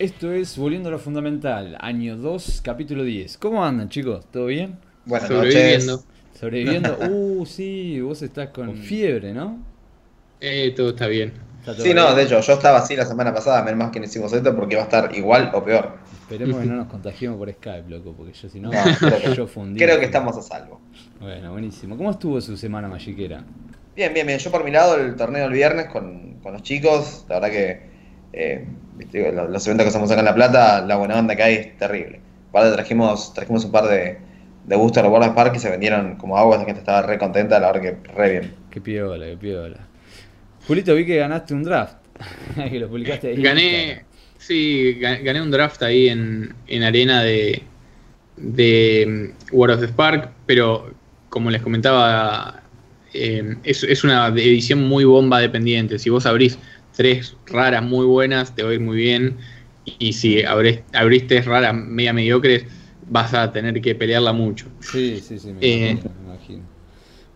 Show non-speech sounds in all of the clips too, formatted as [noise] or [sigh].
Esto es Volviendo a lo Fundamental, año 2, capítulo 10. ¿Cómo andan, chicos? ¿Todo bien? Buenas Sobreviviendo. noches. ¿Sobreviviendo? [laughs] Uh, sí, vos estás con fiebre, ¿no? Eh, todo está bien. Está todo Sí, no, de hecho, yo estaba así la semana pasada, menos más que no hicimos esto porque va a estar igual o peor. Esperemos que no [laughs] nos contagiemos por Skype, loco, porque yo si no, No, creo yo fundí. Creo que estamos a salvo. Bueno, buenísimo. ¿Cómo estuvo su semana magiquera? Bien, bien, bien. Yo por mi lado, el torneo el viernes con, con los chicos, la verdad que eh, viste, los, los eventos que hacemos acá en La Plata, la buena onda que hay es terrible. Aparte trajimos, trajimos un par de, de Booster World Park que se vendieron como agua, la gente estaba re contenta, la verdad que re bien. Qué piola, qué piola. Julito, vi que ganaste un draft. [laughs] que lo publicaste ahí. Gané, sí, ga- gané un draft ahí en, en arena de, de mm, World of the Spark, pero como les comentaba, eh, es, es una edición muy bomba dependiente. Si vos abrís tres raras muy buenas, te va a ir muy bien. Y si abrís, abrís tres raras media mediocres, vas a tener que pelearla mucho. Sí, sí, sí, me Eh. imagino, me imagino.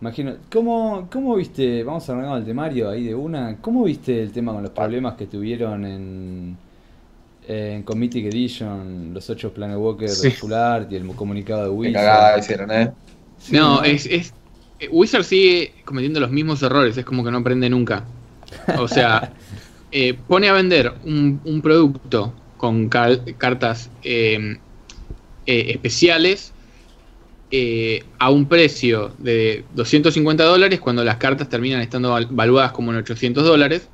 Imagino. ¿Cómo, ¿Cómo viste, vamos a arrancar con el temario ahí de una, ¿cómo viste el tema con los problemas que tuvieron en, en Committee Edition, los ocho Planet Walker, Sí. Full Art y el comunicado de Qué Wizard? cagada hicieron, ¿eh? Sí, no, es, es. eh, Wizard sigue cometiendo los mismos errores, es como que no aprende nunca. O sea, [laughs] eh, pone a vender un, un producto con cal- cartas eh, eh, especiales eh, a un precio de 250 dólares cuando las cartas terminan estando val- valuadas como en 800 dólares.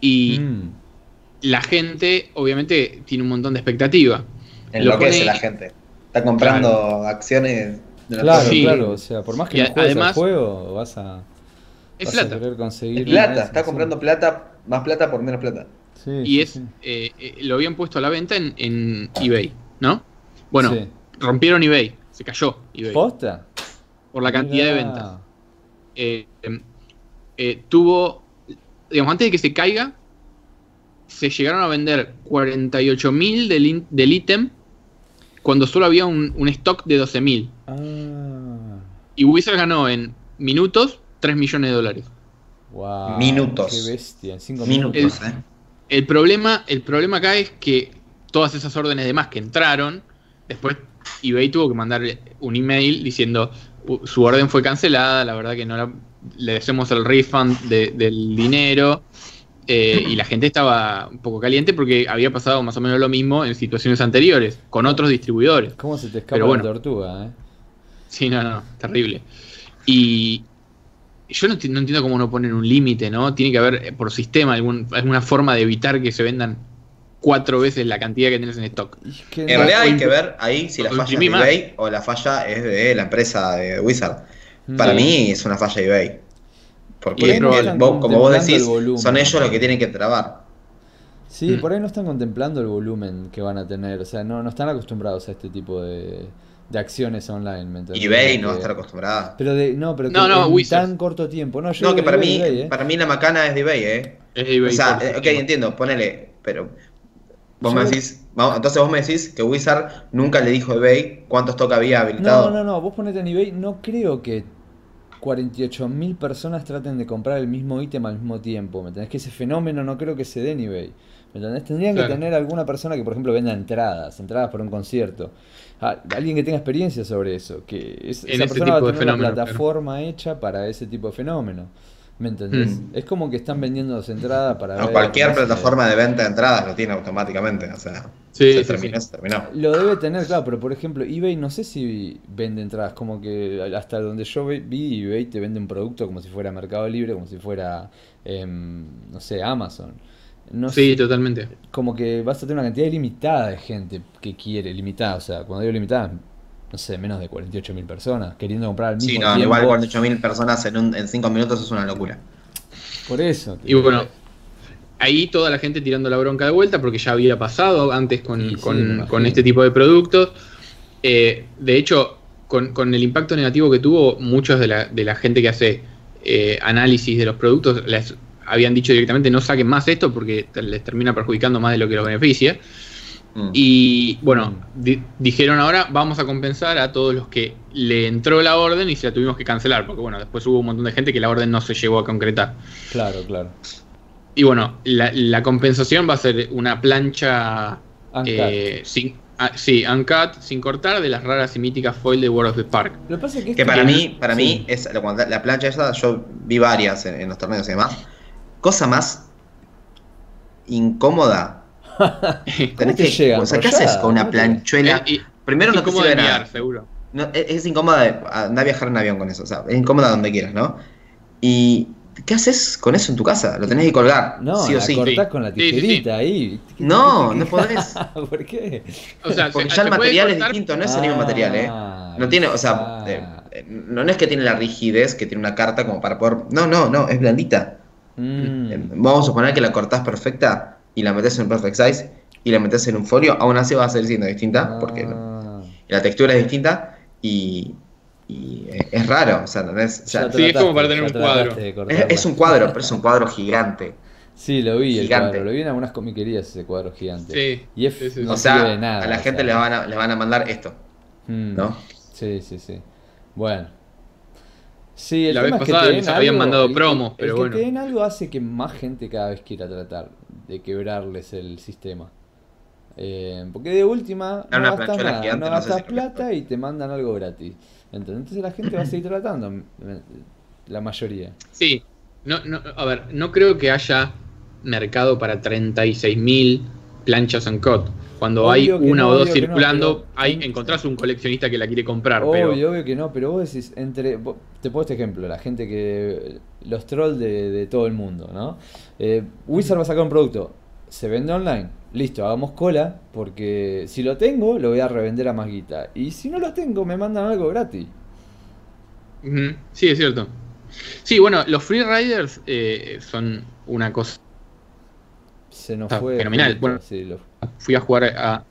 Y Mm, la gente, obviamente, tiene un montón de expectativa. Enloquece pone- la gente. Está comprando acciones de la Claro, Sí. claro, o sea, por más que Y no juegues al además- juego, vas a, Es plata. querer conseguir Es plata, está comprando plata, más plata por menos plata. Sí, Y sí, es, sí. eh, eh, lo habían puesto a la venta en, en eBay, ¿no? Bueno, Sí. rompieron eBay, se cayó eBay ¿Posta? por la cantidad de ventas. Eh, tuvo, digamos, antes de que se caiga, se llegaron a vender 48.000 del, ítem cuando solo había un, un stock de 12.000. Ah, Y Wizard ganó en minutos 3 millones de dólares. wow. Minutos. Qué bestia, en cinco Minutos, minutos. ¿eh? El problema, el problema acá es que todas esas órdenes de más que entraron, después eBay tuvo que mandar un email diciendo "U- su orden fue cancelada, la verdad que no la- le hacemos el refund de- del dinero. eh, y la gente estaba un poco caliente porque había pasado más o menos lo mismo en situaciones anteriores, con otros distribuidores. ¿Cómo se te escapa Pero bueno. la tortuga, eh? Sí, no, no, terrible. Y yo no, enti- no entiendo cómo no ponen un límite, ¿no? Tiene que haber eh, por sistema algún, alguna forma de evitar que se vendan cuatro veces la cantidad que tienes en stock. Y es que En no- realidad hay que ver ahí si la falla es de eBay o la falla es de la empresa de Wizard. Para Mm. mí es una falla de eBay. Por Porque el- vos- como vos decís, el son ellos los que tienen que trabar. Sí, Mm. por ahí no están contemplando el volumen que van a tener. O sea, no, no están acostumbrados a este tipo de, de acciones online. ¿me entendés? eBay no va a Que- estar acostumbrada. Pero de, no, pero que No, no, en Wizards. tan corto tiempo. No, yo No, que para mí, eBay, eh. para mí la macana es de eBay, ¿eh? Es de eBay O sea, por eh, ok, entiendo, ponele, pero vos Yo- me decís, vamos, entonces vos me decís que Wizard nunca le dijo a eBay cuántos stock había No, habilitado. no, no, vos ponete en eBay, no creo que 48.000 personas traten de comprar el mismo ítem al mismo tiempo, ¿me entendés? Que ese fenómeno no creo que se dé en eBay, ¿me entendés? Tendrían que tener alguna persona que, por ejemplo, venda entradas, entradas para un concierto. Ah, alguien que tenga experiencia sobre eso, que es- esa persona va a tener una plataforma hecha para ese tipo de fenómeno, ¿me entendés? Mm. Es como que están vendiendo las entradas para No, ver cualquier plataforma de venta de entradas lo tiene automáticamente, o sea, Sí, se sí, terminó, sí. se terminó. Lo debe tener, claro, pero por ejemplo, eBay no sé si vende entradas, como que hasta donde yo vi, eBay te vende un producto como si fuera Mercado Libre, como si fuera, em, no sé, Amazon. No Sí, sé, totalmente. como que vas a tener una cantidad ilimitada de gente que quiere, limitada, o sea, cuando digo limitada, no sé, menos de 48 mil personas queriendo comprar al mismo Sí, no, tiempo. igual 48.000 personas en, un, en 5 minutos es una locura. Por eso. Y bueno, ahí toda la gente tirando la bronca de vuelta porque ya había pasado antes con, Sí, con- con este tipo de productos. Eh, de hecho, con, con el impacto negativo que tuvo, muchos de la, de la gente que hace eh, análisis de los productos habían dicho directamente no saquen más esto porque te- les termina perjudicando más de lo que los beneficia. Mm. Y bueno, di- dijeron ahora vamos a compensar a todos los que le entró la orden y se la tuvimos que cancelar, porque bueno, después hubo un montón de gente que la orden no se llegó a concretar. Claro, claro. Y bueno, la, la compensación va a ser una plancha Uncut. eh, sin, ah, sí, uncut, sin cortar, de las raras y míticas foil de World of the Park. Lo que pasa es que, Que esto- para mí, para Sí. mí, es la plancha esa, yo vi varias en, en los torneos y demás. Cosa más incómoda. [laughs] Tenés te que, llega? o sea, ¿qué haces con una ¿Cómo planchuela? Eh, y- Primero no te sirve de enviar, seguro. No, es, es incómoda de andar a viajar en avión con eso. O sea, es incómoda donde quieras, ¿no? Y ¿qué haces con eso en tu casa? Lo tenés que colgar, No, sí o la sí. cortás Sí. con la Sí, sí, sí. tijerita ahí. No, no podés. [laughs] ¿Por qué? O sea, Porque se- ya se el material es distinto, no es el mismo material, ¿eh? Ah, No tiene, o sea, ah. eh, eh, no es que tiene la rigidez que tiene una carta como para poder. No, no, no, es blandita. Mm. Eh, Vamos a suponer que la cortás perfecta y la metes en perfect size y la metes en un folio, aún así va a seguir siendo distinta, porque no- Ah. la textura es distinta y, y es, raro, o sea, no es, o sea, como para tener un cuadro. es, un cuadro, pero es un cuadro gigante. Sí, lo vi el gigante. cuadro. Lo vi en algunas comiquerías ese cuadro gigante. Sí, Y es, sí, sí. no o sea, sirve de nada. a la o gente sea. le van a, le van a mandar esto, Mm. ¿no? Sí, sí, sí. Bueno. Sí, el La tema vez es que pasada te den nos habían algo- mandado el- promos, el pero que bueno. te den algo hace que más gente cada vez quiera tratar de quebrarles el sistema. Eh, porque de última no gastas nada, no no gastas plata y te mandan algo gratis. Entonces, la gente va a seguir tratando, la mayoría. Sí, no, no, a ver, no creo que haya mercado para 36.000 planchas uncut. Cuando Obvio hay que una no, o dos que no, circulando, pero- hay, encontrás un coleccionista que la quiere comprar, Obvio, pero obvio que no, pero vos decís, entre, te pongo este ejemplo, la gente que, los trolls de, de todo el mundo, ¿no? Eh, Wizard va a sacar un producto, se vende online, listo, hagamos cola, porque si lo tengo, lo voy a revender a más guita, y si no lo tengo, me mandan algo gratis. Sí, es cierto. Sí, bueno, los free riders eh, son una cosa. Se nos Ah, fue. fenomenal, bueno. sí, lo- Fui a jugar a.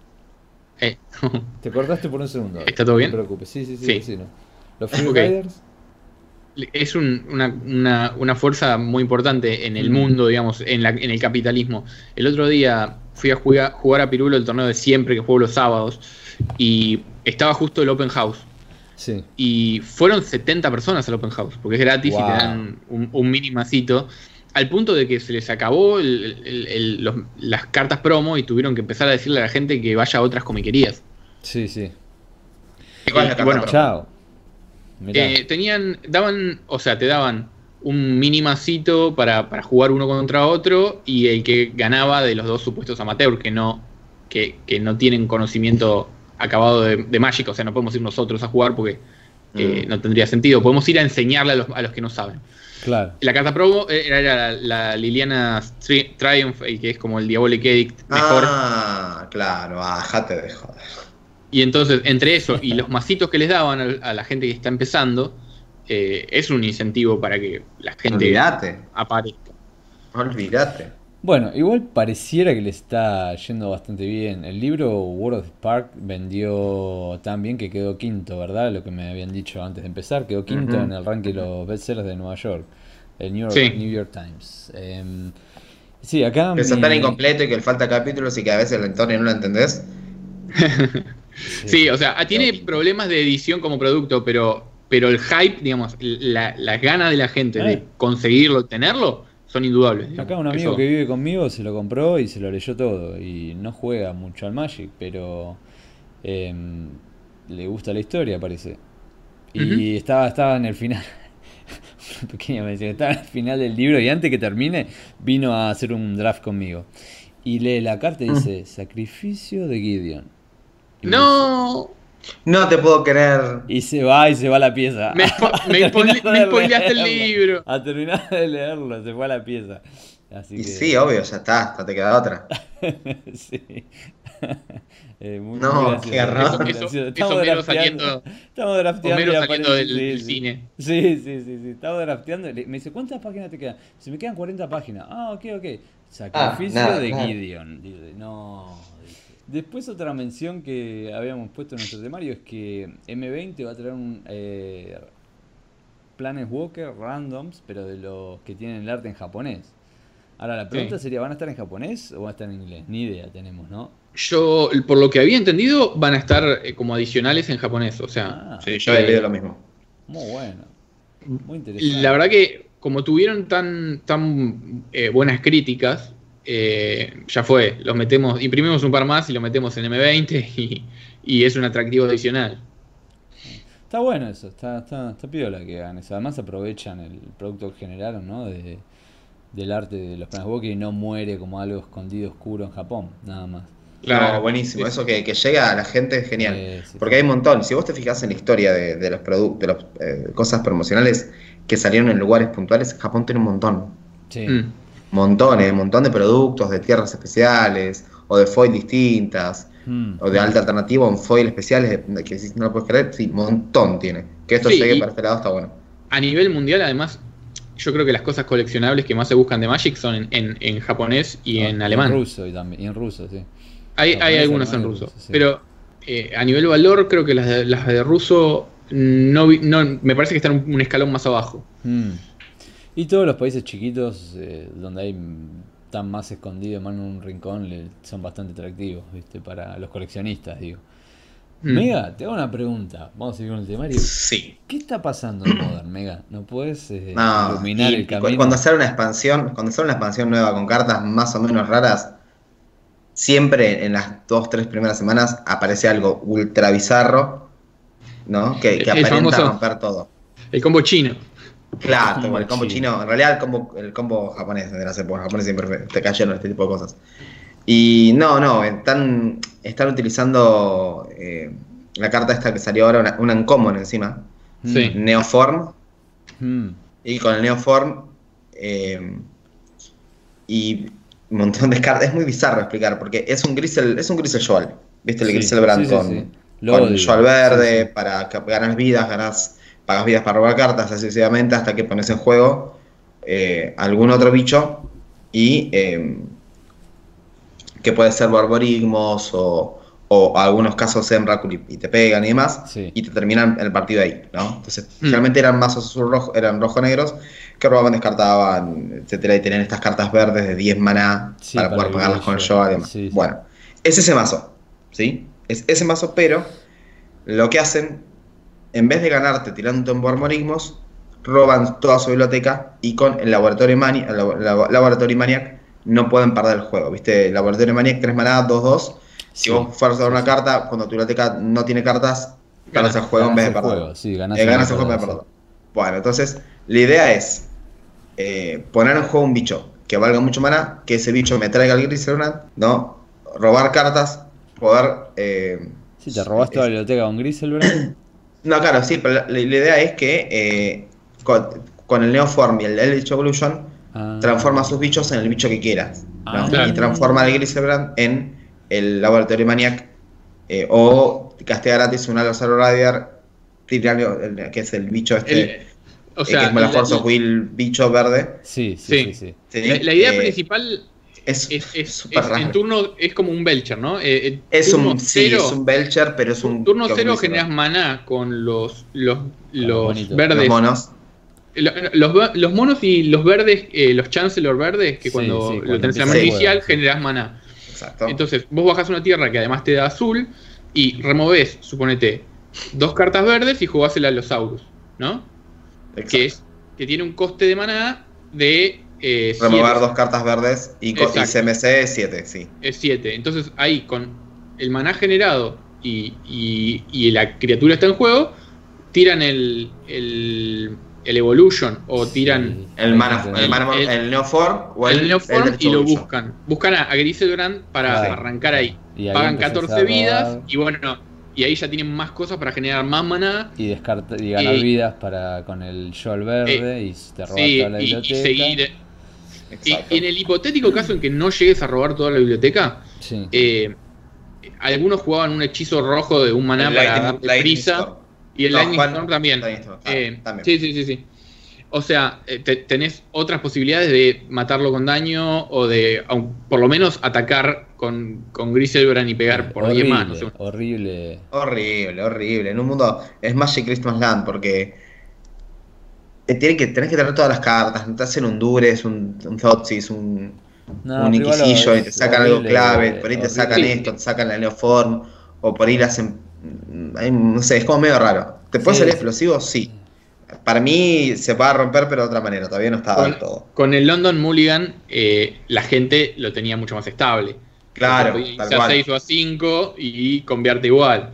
eh, [laughs] te cortaste por un segundo. ¿Está todo bien? No te preocupes, sí, sí, sí, Sí. Los Free. [laughs] Riders, es un- una, una- una fuerza muy importante en el Mm. mundo, digamos, en, la- en el capitalismo. El otro día fui a jugar, jugar a Pirulo el torneo de siempre que juego los sábados y estaba justo el Open House. sí. Y fueron 70 personas al Open House, porque es gratis y te dan un, un mini masito. Al punto de que se les acabó el- el- el- los- las cartas promo y tuvieron que empezar a decirle a la gente que vaya a otras comiquerías. Sí, sí. ¿Y cuál es la Y carta bueno? Chao. Eh, tenían, daban, o sea, te daban un mini masito para, para jugar uno contra otro y el que ganaba de los dos supuestos amateurs que no, que, que no tienen conocimiento acabado de, de Magic, o sea, no podemos ir nosotros a jugar porque eh, Mm. no tendría sentido. Podemos ir a enseñarle a los, a los que no saben. Claro. La carta promo era, era la, la Liliana Tri- Triumph, y que es como el Diabolic Edict mejor. Ah, claro, ah, jate de joder. Y entonces, entre eso y los masitos que les daban a, a la gente que está empezando, eh, es un incentivo para que la gente Olvídate, aparezca. olvídate. Bueno, igual pareciera que le está yendo bastante bien. El libro World of Spark vendió tan bien que quedó quinto, ¿verdad? Lo que me habían dicho antes de empezar, quedó quinto en el ranking de los bestsellers de Nueva York, el New York, Sí. New York Times. Em, sí, acá Que está tan incompleto y que le falta capítulos y que a veces el entorno no lo entendés. [laughs] Sí, o sea, tiene problemas de edición como producto, pero, pero el hype, digamos, la- las ganas de la gente de conseguirlo, tenerlo, son indudables. digamos. Acá un amigo Eso- que vive conmigo se lo compró y se lo leyó todo. Y no juega mucho al Magic, pero em, le gusta la historia, parece. Y estaba, estaba en el final. Una [laughs] pequeña mención. Estaba en el final del libro y antes que termine vino a hacer un draft conmigo. Y lee la carta y dice: Sacrificio de Gideon. No, No te puedo creer. Y se va y se va la pieza. me, [laughs] me, spoileaste el libro. A terminar de leerlo, se fue a la pieza. Así Y que... sí, obvio, ya está, no te queda otra. [laughs] sí. [laughs] Eh, muy, No, muy qué raro. muy Eso- Estamos drafteando- saliendo- Estamos drafteando Homero y saliendo aparece- del- sí, del sí. cine. Sí, sí, sí, sí. Estamos drafteando. Me dice, ¿cuántas páginas te quedan? Se me quedan 40 páginas. Ah, ok, ok. Sacrificio nada, de nada. Gideon. Dice, no. Después otra mención que habíamos puesto en nuestro temario es que M20 va a traer un eh, Planeswalker randoms, pero de los que tienen el arte en japonés. Ahora la pregunta Sí. sería, ¿van a estar en japonés o van a estar en inglés? Ni idea tenemos, ¿no? Yo, por lo que había entendido, van a estar eh, como adicionales en japonés. O sea, Ah, Sí, yo he leído lo mismo. muy bueno. Muy interesante. la verdad que como tuvieron tan, tan eh, buenas críticas, eh, ya fue, los metemos, imprimimos un par más y lo metemos en M20 [laughs] y, y es un atractivo adicional. Está bueno eso, está, está, está piola que hagan eso. Además aprovechan el producto que generaron, ¿no? De, del arte de los Planeswalkers y no muere como algo escondido oscuro en Japón, nada más. Claro, no, buenísimo. Eso que, que, llega a la gente es genial. Sí, sí, Porque hay un montón. Si vos te fijas en la historia de, de los productos, de las eh, cosas promocionales que salieron en lugares puntuales, Japón tiene un montón. Sí. Mm. Montones, un montón de productos de tierras especiales o de foil distintas Mm. o de alta alternativa o en foil especiales que si no lo puedes creer, sí, un montón tiene. Que esto Sí, llegue para este lado está bueno. A nivel mundial, además, yo creo que las cosas coleccionables que más se buscan de Magic son en, en- en japonés y en Ah, alemán. ruso y también, y en ruso, sí. Hay, hay algunas en ruso. ruso, sí. Pero eh, a nivel valor, creo que las de, las de ruso no, vi- no me parece que están un, un escalón más abajo. Mm. Y todos los países chiquitos, eh, donde hay están más escondidos, más en un rincón, le- son bastante atractivos, ¿viste? Para los coleccionistas, digo. Mm. Mega, te hago una pregunta. Vamos a seguir con el temario. Sí. ¿Qué está pasando en Modern, [clears throat] Mega? ¿No puedes eh, No, iluminar y- el camino? cuando sale una expansión, cuando sale una expansión nueva con cartas más o menos raras, siempre en las dos, tres primeras semanas aparece algo ultra bizarro, ¿no? Que, que aparenta famoso- romper todo. El combo chino. Claro, como el combo chino. chino. En realidad el combo, el combo japonés de las épocas japonés siempre te cayeron este tipo de cosas. Y no, no, están, están utilizando eh, la carta esta que salió ahora, una, una uncommon encima, Sí. Neoform, mm, y con el Neoform eh, y un montón de cartas. Es muy bizarro explicar, porque es un Grisel, es un Grisel Joel, ¿viste? El Sí, Grisel Brand sí, con, con. Joel verde, para que ganas vidas, ganas, pagas vidas para robar cartas, así sucesivamente, hasta que pones en juego eh, algún otro bicho y eh, que puede ser Barbarigmos o, o algunos casos Emrakul y, y te pegan y demás Sí. y te terminan el partido ahí, ¿no? Entonces, Mm. generalmente eran mazos rojo, eran rojo-negros que robaban, descartaban, etcétera, y tenían estas cartas verdes de 10 maná Sí, para, para poder pagarlas con show además. Sí. Bueno, es ese mazo, ¿sí? Es ese mazo, pero lo que hacen, en vez de ganarte tirando en Bormorigmos, roban toda su biblioteca y con el Laboratorio, Mani el labo- labo- Laboratory Maniac no pueden perder el juego, ¿viste? El Laboratorio Maniac, 3 maná, 2-2. Si Sí. vos fuerzas a dar una carta, cuando tu biblioteca no tiene cartas, ganas el juego en vez de Ganas perder. sí, ganás Eh, ganas el juego en vez de perder. Bueno, entonces, la idea es eh, poner en juego un bicho que valga mucho maná, que ese bicho me traiga el Griselbrand, ¿no? Robar cartas, poder... eh, Sí, te robaste toda la biblioteca con Griselbrand. [coughs] no, claro, sí, pero la, la idea es que eh, con, con el Neoform y el Eldritch Evolution Ah. transforma a sus bichos en el bicho que quieras. ¿no? Ah. Claro. Y transforma al Griselbrand en el Laboratorio Maniac eh, o castea gratis un Alazar Radiar, que es el bicho este, El- o eh, sea, que es como la la- Force of Will bicho verde. Sí, sí, Sí. sí, sí. ¿sí? la, la idea Eh, principal es es, es- súper es- raro. en turno es como un Belcher, ¿no? Eh, en Es turno un, sí, cero- es un Belcher, pero es un. turno que cero generas maná con los los, los los verdes los monos. Lo- Los, los monos y los verdes, eh, los Chancellor verdes, que Sí, cuando sí, lo tenés en la mano inicial, sí. generás maná. Exacto. Entonces, vos bajás una tierra que además te da azul y removés, suponete, dos cartas verdes y jugás el Allosaurus, ¿no? Exacto. Que es que tiene un coste de maná de eh, Remover siete. dos cartas verdes y, y. CMC 7, sí. Es 7. Entonces, ahí con el maná generado y, y- y la criatura está en juego, tiran el, el, el Evolution o tiran Sí. El, mana, el, El- mana- el- el Neoform o el, el Neoform y lo buscan. Buscan a, a Griselbrand para arrancar ahí. Y Pagan empezás 14 a vidas y bueno, y ahí ya tienen más cosas para generar más maná. Y, descarta, y ganar y- vidas para con el Joel verde y te robas Sí, toda la y, seguir. Y, en el hipotético caso en que no llegues a robar toda la biblioteca, Sí. eh, algunos jugaban un hechizo rojo de un maná El para Lightning prisa. Storm. Y el No, Lightning Juan- Storm también. Lightning Storm, claro, Eh, también. Sí, sí, sí, sí. O sea, eh, te- tenés otras posibilidades de matarlo con daño o de, por lo menos, atacar con, con Griselbrand y pegar por 10 horrible, más. no sé. horrible. Horrible, horrible. En un mundo es Magic Christmas Land porque eh, tienen que, tenés que tener todas las cartas. No te hacen un Dures, un, un Thoughtseize, un, No, un Inquisition y te sacan algo horrible, clave. Por ahí te horrible. sacan esto, te sacan la Neoform. O por ahí le hacen. mm, No sé, es como medio raro. ¿Te puede Sí, salir explosivo? Sí. para mí se va a romper, pero de otra manera, todavía no está Con, del todo. con el London Mulligan, eh, la gente lo tenía mucho más estable. Claro, tal a cual. 6 o a 5 y convierte igual.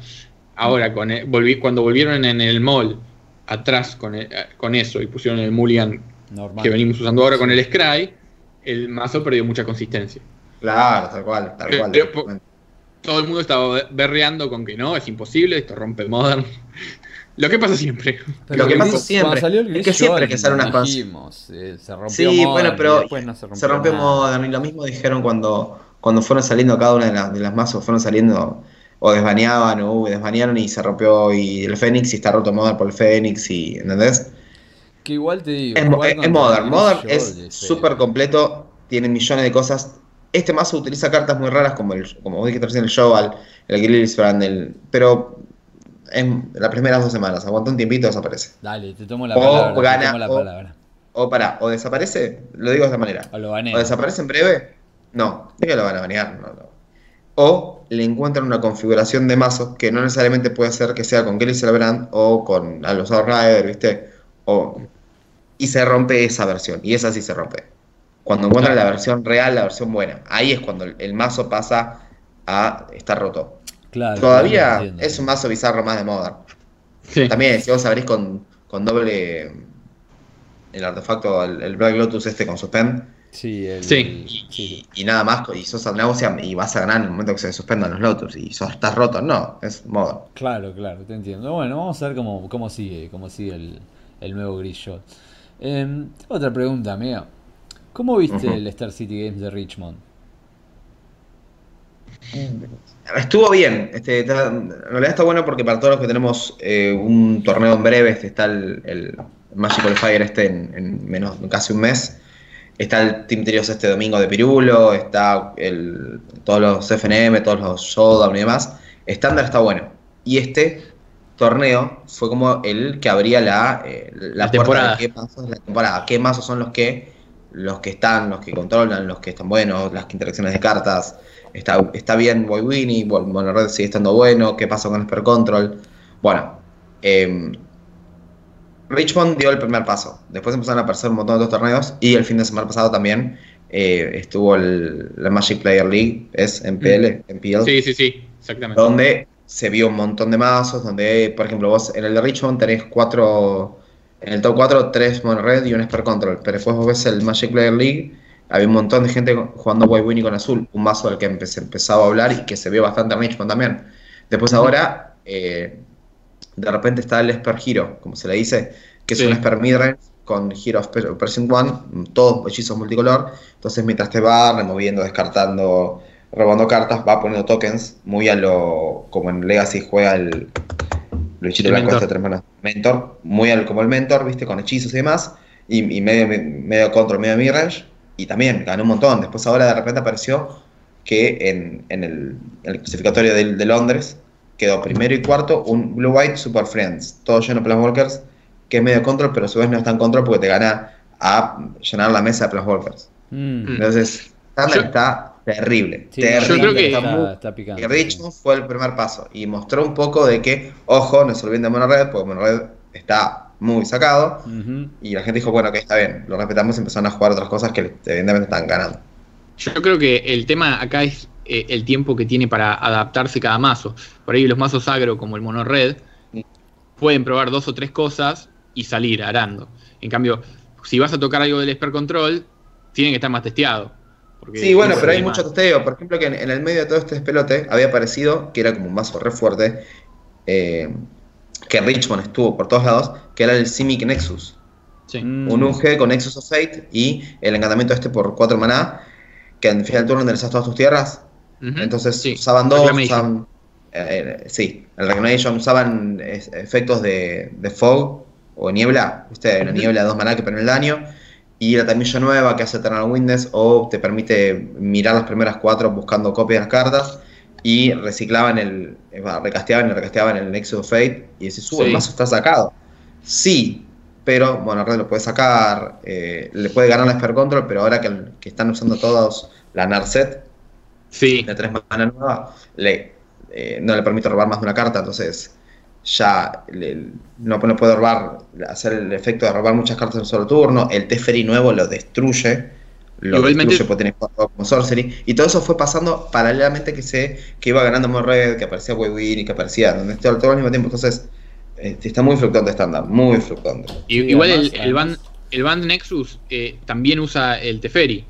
Ahora, con el- volví- cuando volvieron en el mall atrás con, el- con eso y pusieron el Mulligan Normal. que venimos usando ahora con el Scry, el mazo perdió mucha consistencia. Claro, tal cual, tal Pero- cual. pero po- Todo el mundo estaba berreando con que no, es imposible, esto rompe Modern. [laughs] Lo que pasa siempre. Pero Lo que pasa siempre salió el es que siempre que hacer unas cosas. eh, se rompió Sí, Modern bueno, y pero después no se rompió, se rompió. Modern y lo mismo dijeron cuando, cuando fueron saliendo cada una de las, de las mazos, fueron saliendo o desbaneaban o uh, desbanearon y se rompió y el Fénix y está roto Modern por el Fénix y ¿entendés? Que igual te digo. Es, Modern, Modern es súper completo, tiene millones de cosas. Este mazo utiliza cartas muy raras como el, como vos dijiste recién, el Shovel, el Grillisbrand, el, pero en las primeras dos semanas, aguanta un tiempito desaparece. Dale, te tomo la O palabra. gana, te tomo la o- palabra. O para, o desaparece, lo digo de esta manera. O lo O baneo. desaparece en breve, no, es que lo van a banear, no, no. O le encuentran una configuración de mazos que no necesariamente puede ser que sea con Kelly Brand o con los Rider, ¿viste? O, y se rompe esa versión, y esa sí se rompe. Cuando encuentran la versión real, la versión buena, ahí es cuando el, el mazo pasa a estar roto. Claro. Todavía claro, es un mazo bizarro más de Modern. Sí. También, si vos abrís con, con doble el artefacto, el, el Black Lotus este con suspend, Sí, el, Sí. sí. y nada más, y sos náusea y vas a ganar en el momento que se suspendan los Lotus y sos, estás roto, no, es modo. Claro, claro, te entiendo. Bueno, vamos a ver cómo, cómo sigue, cómo sigue el, el nuevo Gris Shot. Em, tengo otra pregunta, amiga. ¿Cómo viste el Star City Games de Richmond? Estuvo bien, este, está- en realidad está bueno porque para todos los que tenemos eh, un torneo en breve, este, está el, el Magical Fire este en, en menos casi un mes, está el Team Trios este domingo de Pirulo, está el, todos los FNM, todos los Showdown y demás, estándar está bueno. Y este torneo fue como el que abría la, eh, la, temporada. qué mazos, la temporada, qué mazos son los que los que están, los que controlan, los que están buenos, las interacciones de cartas, está, está bien Boy Winnie, bueno, bueno, Red sigue estando bueno, qué pasa con Esper Control. Bueno, eh, Richmond dio el primer paso, después empezaron a aparecer un montón de otros torneos y el fin de semana pasado también eh, estuvo el, la Magic Player League, es MPL, MPL, Sí, sí, sí, exactamente. donde se vio un montón de mazos, donde, por ejemplo, vos en el de Richmond tenés cuatro, en el top 4, tres Mono Red y un Esper Control, pero después vos ves el Magic Player League, había un montón de gente jugando White Winnie con azul, un mazo del que se empezaba a hablar y que se vio bastante en Richmond también. Después ahora, eh, de repente está el Esper Hero, como se le dice, que es un Esper Midrange con Hero of Per- Person One, todos hechizos multicolor. Entonces, mientras te va removiendo, descartando, robando cartas, va poniendo tokens, muy a lo como en Legacy juega el Luchito Blanco mentor. este tres manos, Mentor, muy al, como el Mentor, viste, con hechizos y demás, y, y medio, medio control, medio midrange, y también ganó un montón. Después, ahora de repente apareció que en, en el, en el clasificatorio de, de Londres quedó primero y cuarto un Blue White Super Friends, todo lleno de Walkers, que es medio control, pero a su vez no es tan control porque te gana a llenar la mesa de Walkers. Mm, Entonces, Thunder Yo- está terrible. sí, terrible. Yo creo que- está muy- está, está picante. y Richmond fue el primer paso y mostró un poco de que, ojo, no se olviden de Monored, porque Monored está muy sacado. Y la gente dijo, bueno, que está bien, lo respetamos y empezaron a jugar otras cosas que evidentemente están ganando. Yo creo que el tema acá es eh, el tiempo que tiene para adaptarse cada mazo. Por ahí los mazos agro, como el mono red, pueden probar dos o tres cosas y salir arando. En cambio, si vas a tocar algo del Esper Control, tienen que estar más testeado. porque Sí, bueno, pero hay mucho testeo. Por ejemplo, que en, en el medio de todo este despelote había aparecido, que era como un mazo re fuerte, eh, que Richmond estuvo por todos lados, que era el Simic Nexus. Sí. Mm. Un UG con Nexus of Fate y el encantamiento este por 4 maná, que al final del turno enderezas todas tus tierras. Entonces Sí, usaban dos, usaban. eh, eh, sí, el Reclamation usaban efectos de, de fog o niebla, ¿viste? Una niebla de dos maná que pone el daño. Y la tamilla nueva que hace Eternal Witness o te permite mirar las primeras cuatro buscando copias de las cartas. Y reciclaban el. recasteaban y recasteaban el Nexus of Fate. Y decís, uh, el Sí. mazo está sacado. Sí, pero bueno, Red lo puede sacar. eh, le puede ganar la Esper Control, pero ahora que, el- que están usando todos la Narset, Sí, de tres manas nueva, le, eh, no le permite robar más de una carta, entonces ya le- no, no puede robar, hacer el efecto de robar muchas cartas en un solo turno. El Teferi nuevo lo destruye. Lo Igualmente- destruye porque tiene como Sorcery. Y todo eso fue pasando paralelamente que se que iba ganando more red, que aparecía Wewin y que aparecía donde todo, todo al mismo tiempo. Entonces, eh, está muy fluctuante estándar, muy fluctuante. Igual además- el, el band, el band Nexus eh, también usa el Teferi.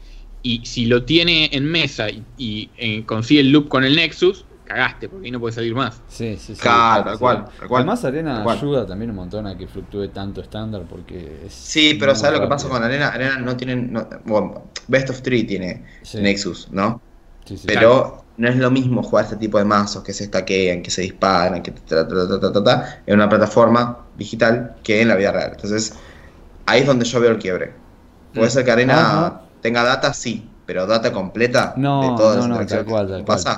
Y si lo tiene en mesa y, y, eh, consigue el loop con el Nexus, cagaste, porque ahí no puede salir más. Sí, sí, sí. Claro, tal cual, cual. Además, Arena cual. ayuda también un montón a que fluctúe tanto estándar porque es. Sí, pero ¿sabes lo que pasa con Arena? Arena no tiene. no- bueno, Best of Three tiene Sí. Nexus, ¿no? Sí. Pero no es lo mismo jugar este tipo de mazos que se estaquean, que se disparan, que ta, ta, ta, ta, ta, ta, en una plataforma digital que en la vida real. Entonces, ahí es donde yo veo el quiebre. Puede Mm. ser que Arena Ajá. Tenga data, sí, pero data completa No, de todas no, las no, interacciones tal cual, que tal pasa.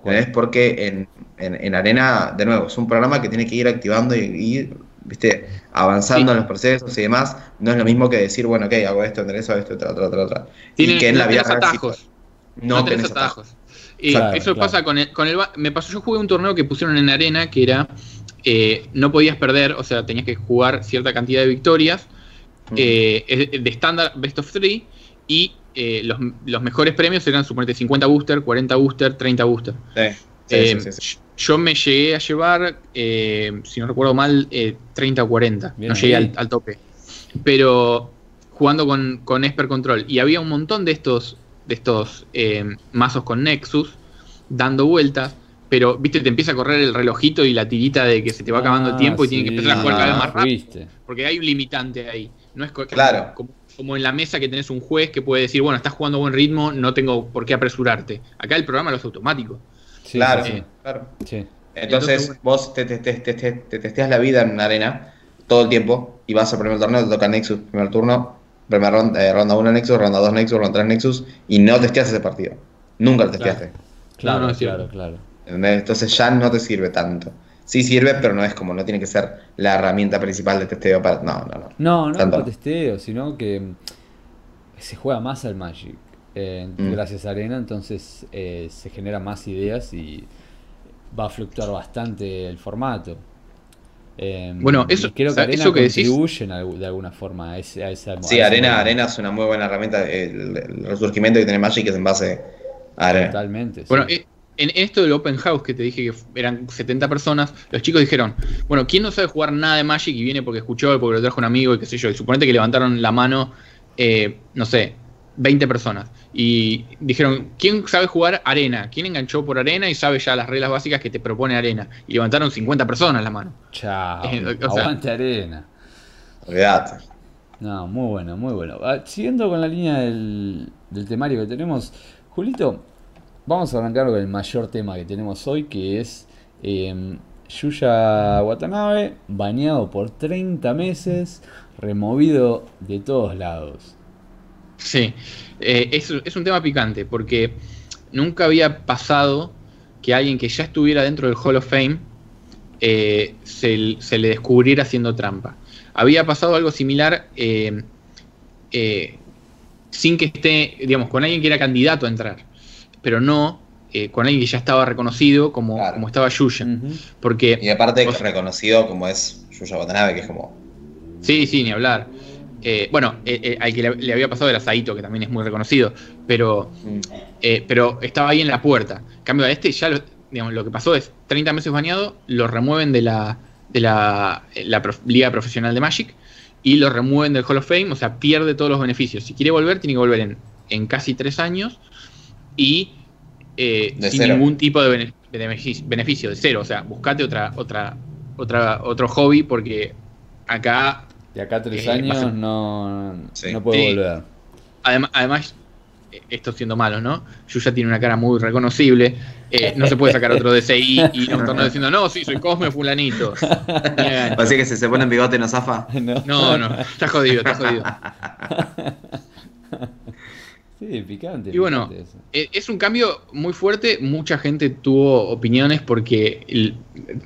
Cual. Es porque en, en, en Arena, de nuevo, es un programa que tiene que ir activando y ir, viste, avanzando Sí. en los procesos y demás. No es lo mismo que decir, bueno, ok, hago esto, enderezo esto, otra, otra, otra, y que en la no vida atajos. no, no tenés tenés atajos. Y Claro, eso claro. pasa con el, con el ba- me pasó yo jugué un torneo que pusieron en arena que era eh, no podías perder o sea tenías que jugar cierta cantidad de victorias eh, de estándar best of three y eh, los, los mejores premios eran suponete 50 booster 40 booster 30 booster. Sí, sí, Eh, sí, sí, sí. yo me llegué a llevar eh, si no recuerdo mal eh, 30 o 40 Bien no llegué al, al tope. Pero jugando con, con Esper Control y había un montón de estos de estos eh, mazos con Nexus dando vueltas pero viste te empieza a correr el relojito y la tirita de que se te va acabando el Ah, tiempo y tienes que empezar a jugar cada vez más rápido Fuiste. porque hay un limitante ahí. No es Claro. como, como en la mesa que tenés un juez que puede decir bueno estás jugando a buen ritmo no tengo por qué apresurarte acá el programa lo hace automático Sí, claro, sí. claro. Sí. Entonces, Entonces, vos te, te, te, te- te- te testeas la vida en una arena todo el tiempo y vas al primer torneo, te toca Nexus, primer turno, primer ronda, eh, ronda 1 Nexus, ronda 2 Nexus, ronda 3 Nexus y no testeas ese partido. Nunca lo testeaste. Claro, No, no, es claro, cierto. claro. ¿entendés? Entonces ya no te sirve tanto. Sí sirve, pero no es como, no tiene que ser la herramienta principal de testeo para... No, no, no. No, no Tanto. por testeo, sino que mm, se juega más al Magic. eh, Mm. Gracias a Arena, entonces eh, se generan más ideas y va a fluctuar bastante el formato. Eh, Bueno, eso- creo que. Arena eso que decís- contribuye en algu- de alguna forma a ese, a esa Sí, a Arena. Arena es una muy buena herramienta. El, el resurgimiento que tiene Magic es en base a Arena. Totalmente. sí. Bueno, eh, en esto del Open House que te dije que eran 70 personas, los chicos dijeron, bueno, ¿quién no sabe jugar nada de Magic y viene porque escuchó, porque lo trajo un amigo y qué sé yo? Y suponete que levantaron la mano, eh, no sé, 20 personas. Y dijeron, ¿quién sabe jugar Arena? ¿Quién enganchó por Arena y sabe ya las reglas básicas que te propone Arena? Y levantaron 50 personas la mano. Chao. [laughs] Eh, o sea- Aguante Arena. Olvídate. No, muy bueno, muy bueno. Ah, siguiendo con la línea del, del temario que tenemos, Julito, vamos a arrancar con el mayor tema que tenemos hoy, que es eh, Yuya Watanabe, bañado por 30 meses, removido de todos lados. Sí, eh, es, un tema picante porque nunca había pasado que alguien que ya estuviera dentro del Hall of Fame eh, se, se le descubriera haciendo trampa. Había pasado algo similar eh, eh, sin que esté, digamos, con alguien que era candidato a entrar, pero no eh, con alguien que ya estaba reconocido como, Claro. como estaba Yuya. Porque Y aparte O sea- reconocido como es Yuya Watanabe, que es como... Sí, sí, ni hablar. Eh, bueno, eh, eh, al que le, le había pasado era Saito, que también es muy reconocido, pero, mm, eh, pero estaba ahí en la puerta. En cambio, a este ya lo, digamos, lo que pasó es 30 meses bañado, lo remueven de la, de la, la prof- Liga Profesional de Magic y lo remueven del Hall of Fame, o sea, pierde todos los beneficios. Si quiere volver, tiene que volver en, en casi tres años y eh, sin cero. ningún tipo de bene- beneficio, beneficio, de cero. O sea, buscate otra, otra, otra, otro hobby porque acá De acá a tres Eh, años no, Sí. no puede Sí. volver. Además, además, eh, esto siendo malo, ¿no? Yuya tiene una cara muy reconocible. eh, no se puede sacar otro DCI y un torneo [laughs] diciendo, no, sí, soy Cosme Fulanito. Así [laughs] que si se pone en bigote no zafa. [laughs] No, no, está jodido, está jodido. Sí, picante. Y bueno, picante. Eh, Es un cambio muy fuerte. Mucha gente tuvo opiniones porque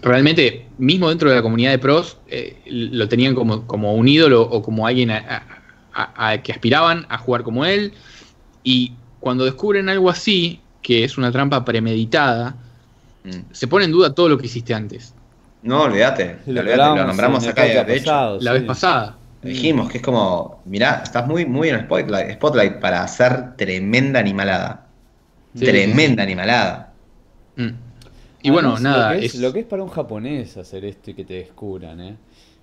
realmente, mismo dentro de la comunidad de pros, eh, lo tenían como, como un ídolo o como alguien a, a- a que aspiraban a jugar como él. Y cuando descubren algo así, que es una trampa premeditada, Mm, se pone en duda todo lo que hiciste antes. No, olvídate. Lo lo nombramos acá. De hecho, La sí. vez pasada. Dijimos que es como, mirá, estás muy, muy en spotlight, spotlight para hacer tremenda animalada. Sí, tremenda animalada. Mm. Y bueno, Además, nada, Lo que, es, es, lo que es para un japonés hacer esto y que te descubran, ¿eh?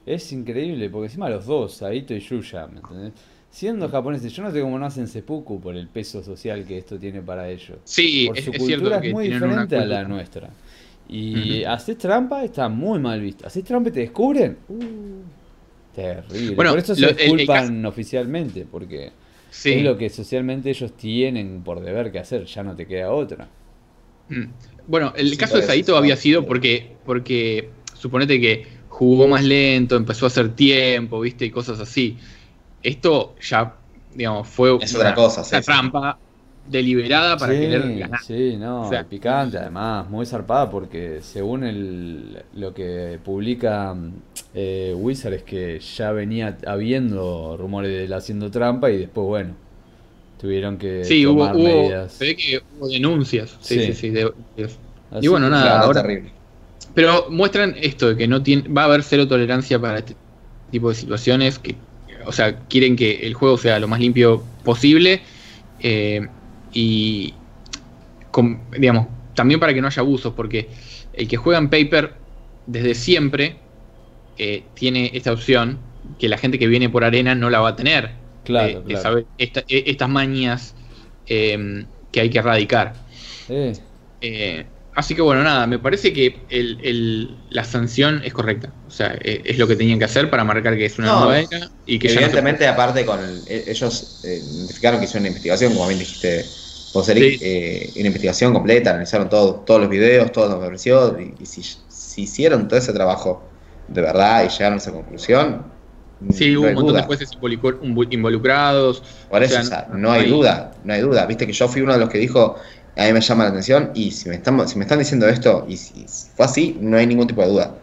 Es increíble, porque encima los dos, Aito y Yuya, ¿me entendés? Siendo japoneses, yo no sé cómo no hacen seppuku por el peso social que esto tiene para ellos. sí, por es, su es cultura cierto es muy diferente a la nuestra. Y Ujú. haces trampa, está muy mal visto. Haces trampa y te descubren. Uh, terrible. Bueno, por eso se lo- el- el disculpan oficialmente, porque Sí. es lo que socialmente ellos tienen por deber que hacer, ya no te queda otra. Mm. Bueno, el Sí, caso de Saito había sido porque, porque suponete que jugó más lento, empezó a hacer tiempo, viste, y cosas así. Esto ya, digamos, fue Es otra cosa, sí, una sí. trampa deliberada para sí, querer ganar. Sí, no, O sea- picante además, muy zarpada porque según el, lo que publica eh, Wizard es que ya venía habiendo rumores de él haciendo trampa y después, bueno, tuvieron que Sí, hubo, tomar hubo, medidas. se ve que hubo denuncias. Sí, Sí. sí, sí. de- de- Así y bueno, nada, Claro, ahora- terrible. Pero muestran esto, de que no tiene, va a haber cero tolerancia para este tipo de situaciones, que, o sea, quieren que el juego sea lo más limpio posible eh, y, con- digamos, también para que no haya abusos, porque el que juega en Paper desde siempre eh, tiene esta opción que la gente que viene por arena no la va a tener, Claro, de claro. saber esta- e- estas mañas eh, que hay que erradicar. Eh, Eh, así que bueno, nada, me parece que el- el- la sanción es correcta. O sea, eh, es lo que tenían que hacer para marcar que es una No, nueva era y que ya no se Evidentemente, aparte, con el- e- ellos eh, identificaron que hicieron una investigación, como bien dijiste vos, Eric, Sí. eh, una investigación completa, analizaron todo, todos los videos, todo lo que apareció, y, y si, si hicieron todo ese trabajo de verdad y llegaron a esa conclusión, Sí, no hubo un montón duda. de jueces involucrados. Por eso, o sea, no hay duda, no hay duda. Viste que yo fui uno de los que dijo, a mí me llama la atención, y si me están, si me están diciendo esto, y si fue así, no hay ningún tipo de duda.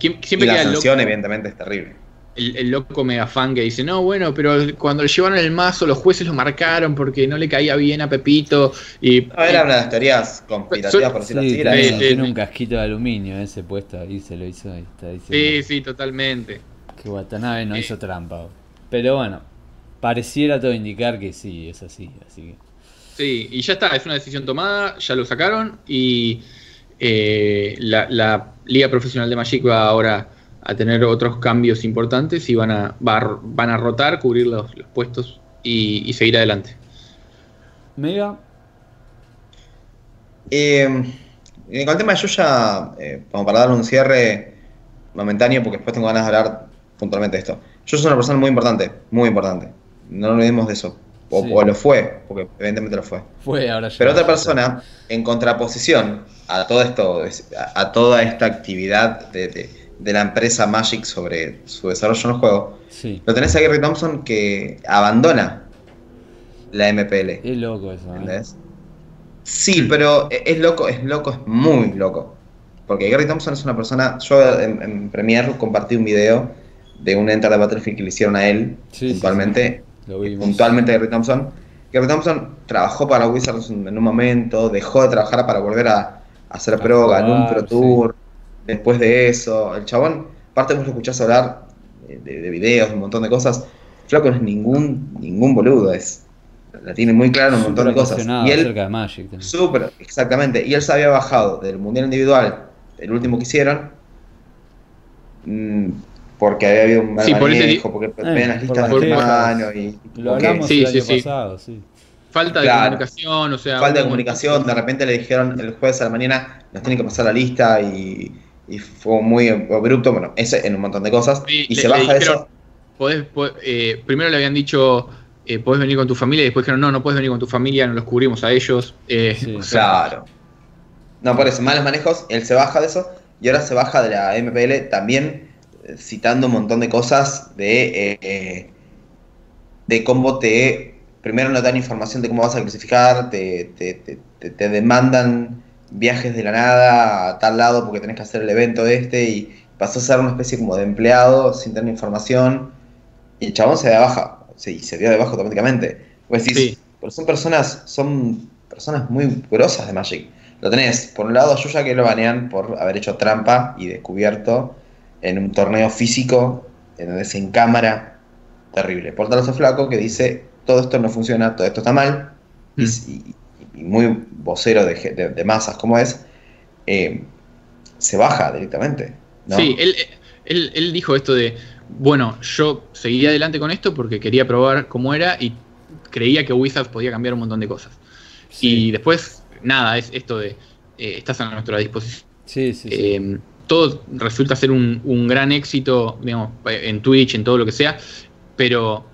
¿Quién- Y la sanción, loco, evidentemente, es terrible. El, el loco mega fan que dice, no, bueno, pero cuando le llevaron el mazo los jueces lo marcaron porque no le caía bien a Pepito. Y, era una de las teorías conspirativas, por decirlo sí, así. tiene, un casquito de aluminio ese puesto ahí, se lo hizo ahí, está sí, sí, totalmente. que Watanabe no Eh. hizo trampa. Pero bueno, pareciera todo indicar que sí, es así, así que... Sí, y ya está, es una decisión tomada, ya lo sacaron y eh, la, la Liga Profesional de Magic va ahora a tener otros cambios importantes y van a, va van a rotar, cubrir los, los puestos y, y seguir adelante. Mega, Eh, con el tema de Yuya, eh, como para darle un cierre momentáneo, porque después tengo ganas de hablar puntualmente de esto. Yuya es una persona muy importante, muy importante. No nos olvidemos de eso. O, Sí. o lo fue, porque evidentemente lo fue. fue ahora ya. Pero otra persona, en contraposición a todo esto, a, a toda esta actividad de, de- de la empresa Magic sobre su desarrollo en los juegos, Sí, lo tenés a Gary Thompson que abandona la MPL. es loco eso, ¿eh? ¿Entendés? Sí, pero e- es loco, es loco, es muy loco. Porque Gary Thompson es una persona. Yo en, en Premiere compartí un video de un Enter de Battlefield que le hicieron a él, Sí, sí, puntualmente. Lo vimos. Puntualmente Gary Thompson. Gary Thompson trabajó para Wizards en un momento, dejó de trabajar para volver a, a hacer A pro, ganó un Pro Tour. Después de eso, el chabón, aparte vos lo escuchás hablar de, de- de videos, de un montón de cosas. Flaco no es ningún, ningún boludo, es. La tiene muy claro en un montón de cosas. Y él, acerca de Magic también. Súper, exactamente. Y él se había bajado del mundial individual, el último que hicieron, mm, porque había habido un mal Sí, por ese manejo, porque Eh, veían las por listas de las mano y Lo hablamos Sí, el sí, año sí. pasado, sí. Falta de Claro. comunicación, o sea. falta de comunicación. De repente le dijeron el jueves a la mañana, nos tienen que pasar la lista y, y fue muy abrupto. Bueno, ese en un montón de cosas. Y le- se le baja de dijeron- eso. Podés- po- eh, primero le habían dicho, eh, podés venir con tu familia, y después dijeron, no, no puedes venir con tu familia, no los cubrimos a ellos. eh, Sí. o sea, Claro. No, por eso, malos manejos, él se baja de eso y ahora se baja de la MPL también eh, citando un montón de cosas de, de cómo te... Primero no dan información de cómo vas a clasificar, te, te, te- te- te demandan viajes de la nada a tal lado porque tenés que hacer el evento este y pasó a ser una especie como de empleado sin tener información y el chabón se da baja, sí, y se dio de baja automáticamente. Pues decís, Sí. pero son personas, son personas muy grosas de Magic. lo tenés, por un lado, a Yuya que lo banean por haber hecho trampa y descubierto en un torneo físico, ¿entendés? En cámara, terrible. Por otro lado, Flaco que dice, todo esto no funciona, todo esto está mal, y, Mm. y- y muy vocero de, de- de masas como es, eh, se baja directamente. ¿no? Sí, él, él, él dijo esto de, bueno, yo seguí adelante con esto porque quería probar cómo era y creía que Wizards podía cambiar un montón de cosas. Y después, nada, es esto de, eh, estás a nuestra disposición. Sí, sí, sí. Eh, todo resulta ser un, un gran éxito, digamos, en Twitch, en todo lo que sea, pero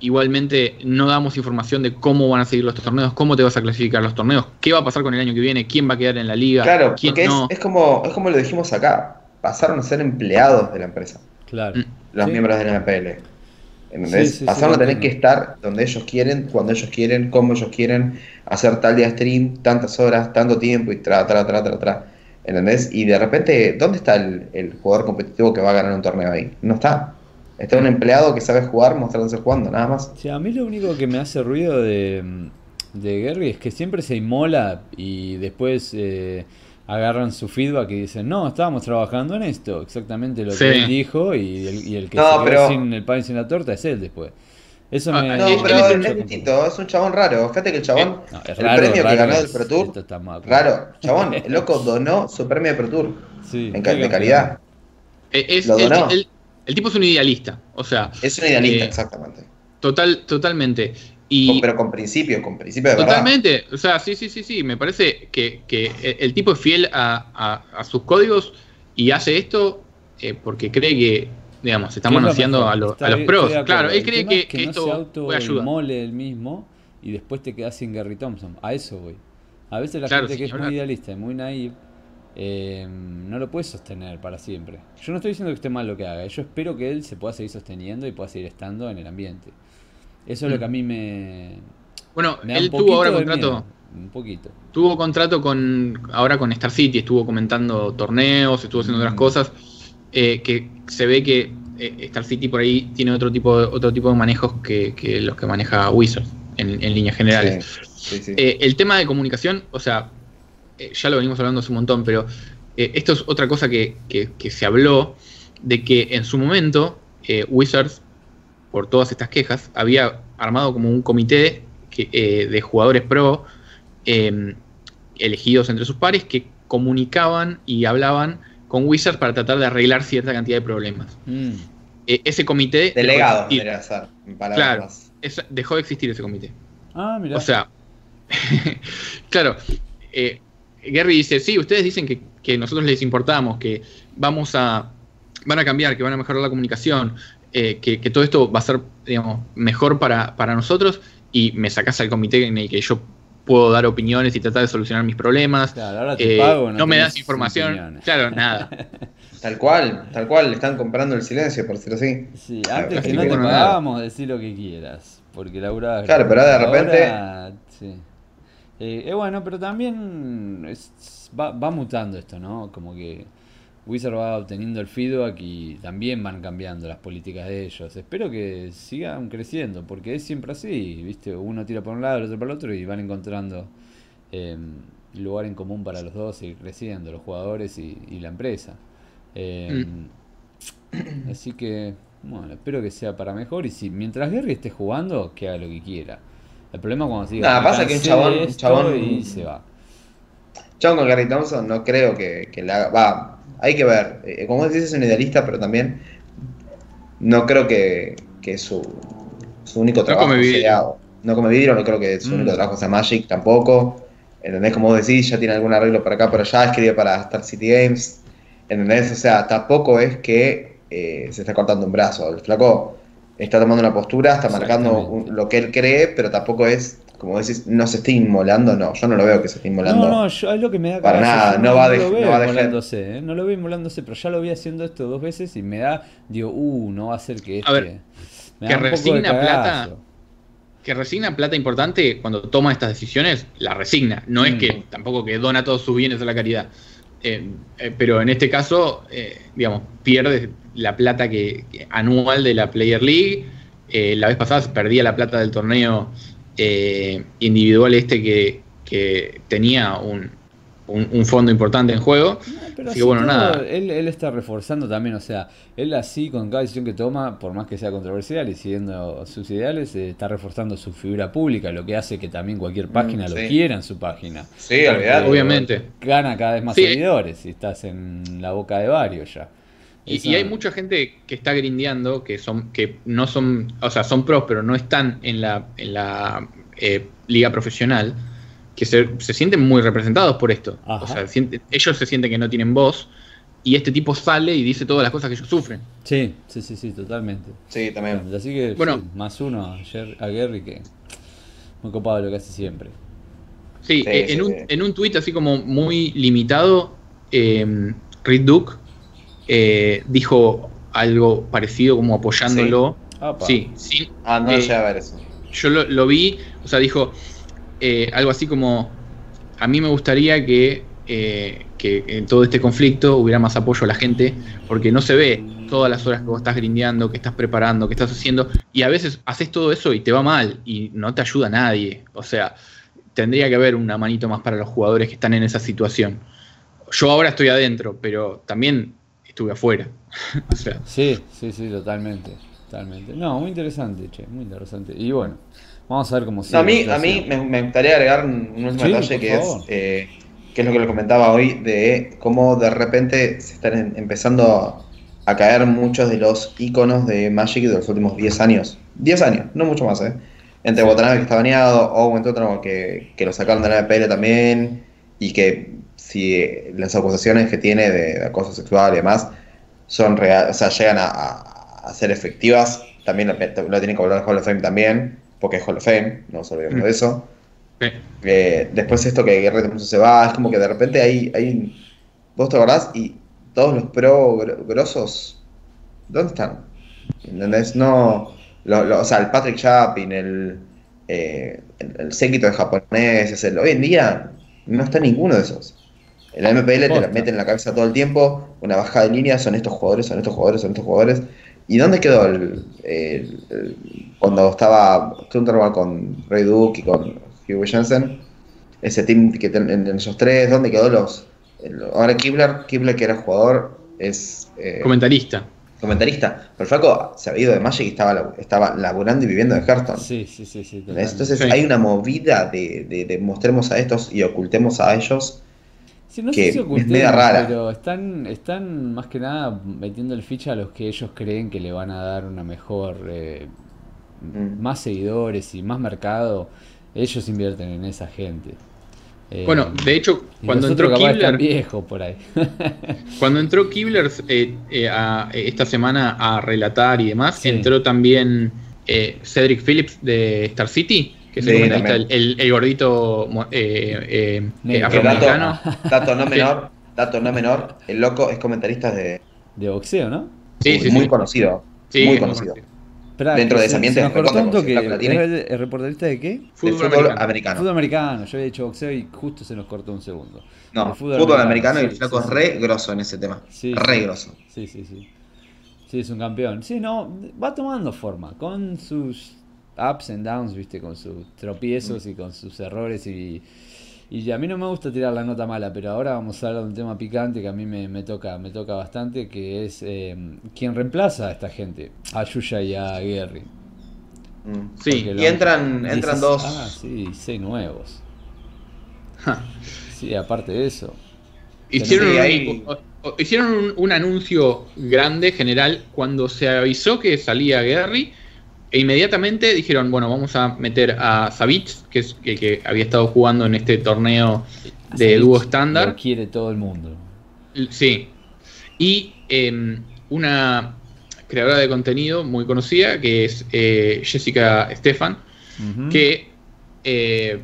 igualmente no damos información de cómo van a seguir los torneos, cómo te vas a clasificar los torneos, qué va a pasar con el año que viene, quién va a quedar en la liga, Claro, quién porque es, no. es como, es como lo dijimos acá, pasaron a ser empleados de la empresa, claro. Mm. los Sí. miembros de la MPL. ¿Entendés? Sí, sí, sí, pasaron a tener entiendo. que estar donde ellos quieren, cuando ellos quieren, como ellos quieren, hacer tal día stream, tantas horas, tanto tiempo y tra, tra, tra, tra, tra. ¿Entendés? Y de repente, ¿dónde está el, el jugador competitivo que va a ganar un torneo ahí? No está. Está un empleado que sabe jugar mostrándose jugando, nada más. Sí, a mí lo único que me hace ruido de, de Gary es que siempre se inmola y después eh, agarran su feedback y dicen, no, estábamos trabajando en esto, exactamente lo Sí. que él dijo y el, y el que No, se quedó pero- sin el pan y sin la torta es él después. Eso Ah, me... No, él- pero es es, un- distinto, es un chabón raro. Fíjate que el chabón, No, es el raro, premio que ganó del Pro Tour, esto está mal. raro, chabón, [laughs] el loco donó su premio de Pro Tour Sí, en de calidad. Eh, es- Lo donó. el- el tipo es un idealista, o sea, Es un idealista, Eh, exactamente. total, totalmente. Y pero con principio, con principio de verdad. totalmente, o sea, sí, sí, sí, sí, me parece que, que el- el tipo es fiel a, a- a sus códigos y hace esto eh, porque cree que, digamos, se está ¿Qué es lo manoseando a, los- Está a los pros. Claro, él cree El que, es que no se esto puede ayudar. auto-inmole él mismo y después te quedas sin Gary Thompson. A eso voy. A veces la Claro, gente que es muy idealista y muy naive eh, no lo puede sostener para siempre. Yo no estoy diciendo que esté mal lo que haga. Yo espero que él se pueda seguir sosteniendo y pueda seguir estando en el ambiente. Eso es lo Mm. que a mí me, Bueno, me él tuvo ahora contrato. miedo. Un poquito. Tuvo contrato con ahora con Star City, estuvo comentando torneos, estuvo haciendo otras Mm. cosas, eh, que se ve que eh, Star City por ahí tiene otro tipo de, otro tipo de manejos que, que los que maneja Wizards en, en líneas generales. Sí, sí, sí. Eh, el tema de comunicación, o sea, eh, ya lo venimos hablando hace un montón, pero eh, esto es otra cosa que, que- que se habló, de que en su momento eh, Wizards, por todas estas quejas, había armado como un comité que, eh, de jugadores pro eh, elegidos entre sus pares que comunicaban y hablaban con Wizards para tratar de arreglar cierta cantidad de problemas. Mm. Eh, ese comité... Delegado, dejó de existir. Claro. Es- dejó de existir ese comité. Ah, mira. O sea, [laughs] claro, eh, Gary dice, sí, ustedes dicen que, que nosotros les importamos, que vamos a, van a cambiar, que van a mejorar la comunicación, eh, que, que todo esto va a ser, digamos, mejor para, para nosotros y me sacás al comité en el que yo puedo dar opiniones y tratar de solucionar mis problemas. Claro, ahora te Eh, pago, no me tenés das información. opiniones. Claro, nada. [laughs] Tal cual, tal cual, le están comprando el silencio, por decirlo así. Sí, Claro, antes que no te pagábamos, decir lo que quieras. Porque laburabas. Claro, pero ahora de repente- Ahora, sí. Eh, eh, bueno, pero también es- va, va mutando esto, ¿no? Como que Wizard va obteniendo el feedback y también van cambiando las políticas de ellos. Espero que sigan creciendo, porque es siempre así, ¿viste? Uno tira por un lado, el otro para el otro y van encontrando eh, lugar en común para los dos y creciendo, los jugadores y, y la empresa. Eh, Así que, bueno, espero que sea para mejor. Y si mientras Gary esté jugando, que haga lo que quiera. El problema es cuando se diga, "Me pasa que un chabón- un esto", chabón- y se va. John con Gary Thompson no creo que, que le haga. Va, hay que ver. Eh, como dices, es un idealista, pero también no creo que, que su, su único trabajo come vidrio. sea. No come vidrio, no creo que su Mm. único trabajo sea Magic tampoco. ¿Entendés? Como vos decís, ya tiene algún arreglo para acá, pero ya escribe para Star City Games. ¿Entendés? O sea, tampoco es que eh, se está cortando un brazo. El flaco está tomando una postura, está marcando un- lo que él cree, pero tampoco es, como decís, no se está inmolando, no. Yo no lo veo que se esté inmolando. No, no, yo, es lo que me da Para nada, yo no va a lo veo no va a dejar- inmolándose, ¿eh? No lo veo inmolándose, pero ya lo vi haciendo esto dos veces y me da, digo, uh, no va a ser que este. A ver, me que resigna plata, que resigna plata importante cuando toma estas decisiones, la resigna. No es Mm. que tampoco que dona todos sus bienes a la caridad. Eh, eh, pero en este caso, eh, digamos, pierde la plata que, que- anual de la Player League. Eh, la vez pasada perdía la plata del torneo eh, individual este que, que tenía un, un, un fondo importante en juego. No, pero Así que bueno, todo, nada. Él, él está reforzando también, o sea, él así con cada decisión que toma, por más que sea controversial y siguiendo sus ideales, eh, está reforzando su figura pública, lo que hace que también cualquier página lo sí. quiera en su página. Sí. Obviamente. Gana cada vez más Sí. seguidores si estás en la boca de varios ya. Y, hay mucha gente que está grindeando, que son, que no son, o sea, son pros, pero no están en la, en la eh, liga profesional, que se, se sienten muy representados por esto. Ajá. O sea, sienten- ellos se sienten que no tienen voz, y este tipo sale y dice todas las cosas que ellos sufren. Sí, sí, sí, sí, totalmente. Sí, también. Así que Bueno. sí, más uno a, Gary que muy copado de lo que hace siempre. Sí, Sí, eh, sí, en, un, sí. en un tuit así como muy limitado, eh, Reed Duke eh, dijo algo parecido como apoyándolo. Apa. Sí, sí. Ah, no eh, a ver eso. yo lo, lo vi, o sea, dijo eh, algo así como, a mí me gustaría que, eh, que en todo este conflicto hubiera más apoyo a la gente, porque no se ve todas las horas que vos estás grindeando, que estás preparando, que estás haciendo, y a veces haces todo eso y te va mal, y no te ayuda a nadie. O sea, tendría que haber una manito más para los jugadores que están en esa situación. Yo ahora estoy adentro, pero también estuve afuera. [laughs] o sea, Sí, sí, sí, totalmente. Totalmente. No, muy interesante, che, muy interesante. Y bueno, vamos a ver cómo sigue. No, a mí, a mí me, me gustaría agregar un un último Sí, detalle que es, eh, que es lo que le comentaba hoy, de cómo de repente se están en- empezando a caer muchos de los iconos de Magic de los últimos 10 años. 10 años, no mucho más, ¿eh? Entre Watanabe que está baneado, Owen Tottenham que, que lo sacaron de la MPL también, y que si las acusaciones que tiene de, de acoso sexual y demás son reales, o sea, llegan a, a- a ser efectivas, también lo, lo tienen que hablar Hall of Fame también, porque es Hall of Fame, no nos olvidemos Mm. de eso. eh, Eh, después esto que Guerrero se va, es como que de repente hay, hay vos te acordás y todos los pro gro- grosos, ¿dónde están? ¿Entendés? No, lo- lo- o sea, el Patrick Chapin, el, eh, el, el séquito de japoneses, el, hoy en día no está ninguno de esos. En la MPL te la meten en la cabeza todo el tiempo, una bajada de línea, son estos jugadores, son estos jugadores, son estos jugadores. ¿Y dónde quedó el, el- el- cuando estaba Thunderbolt con Ray Duke y con Hugh Jensen? Ese team que ten- en, en esos tres, ¿dónde quedó los? el- ahora Kibler, Kibler que era jugador, es eh, comentarista. comentarista. Pero el flaco se había ido de Magic y estaba, estaba laburando y viviendo de Hearthstone. Sí, sí, sí, sí. Entonces Sí. hay una movida de, de- de mostremos a estos y ocultemos a ellos. Sí, no que sé si es ocultemos, media rara. pero están, están más que nada metiendo el ficha a los que ellos creen que le van a dar una mejor, eh, Mm. más seguidores y más mercado. Ellos invierten en esa gente. Eh, Bueno, de hecho, cuando entró Kibler, viejos por ahí. [laughs] cuando entró Kibler eh, eh, a- esta semana a relatar y demás, Sí. entró también eh, Cedric Phillips de Star City, que es el Sí, el, el- el gordito eh, eh, eh. Que dato, afroamericano. dato no [laughs] Sí. menor, dato no menor, el loco es comentarista de De boxeo, ¿no? Sí, sí, muy sí. conocido. Sí, muy conocido. Esperá, Dentro que de ese se- ambiente es conocido, la tiene. ¿Es el- el reporterista de qué? De Fútbol fútbol americano. americano. Fútbol americano. Yo había dicho boxeo y justo se nos cortó un segundo. No, De fútbol, americano, y el flaco sí, es sí. re grosso en ese tema. Sí, re sí. grosso. Sí, sí, sí. Sí, es un campeón. Sí, no, va tomando forma, con sus ups and downs, viste, con sus tropiezos y con sus errores y, y a mí no me gusta tirar la nota mala, pero ahora vamos a hablar de un tema picante que a mí me, me toca, me toca bastante, que es eh, quién reemplaza a esta gente, a Yuya y a Gary. Mm. Sí. Porque Y lo- entran, entran dos. Ah, sí, seis nuevos. Sí, aparte de eso. Hicieron, un, hay- o- o- hicieron un, un anuncio grande, general, cuando se avisó que salía Gary. E inmediatamente dijeron, bueno, vamos a meter a Savitz, que es el que había estado jugando en este torneo de dúo Lo estándar. quiere todo el mundo. Sí. Y em, una creadora de contenido muy conocida, que es eh, Jessica Stefan, que eh,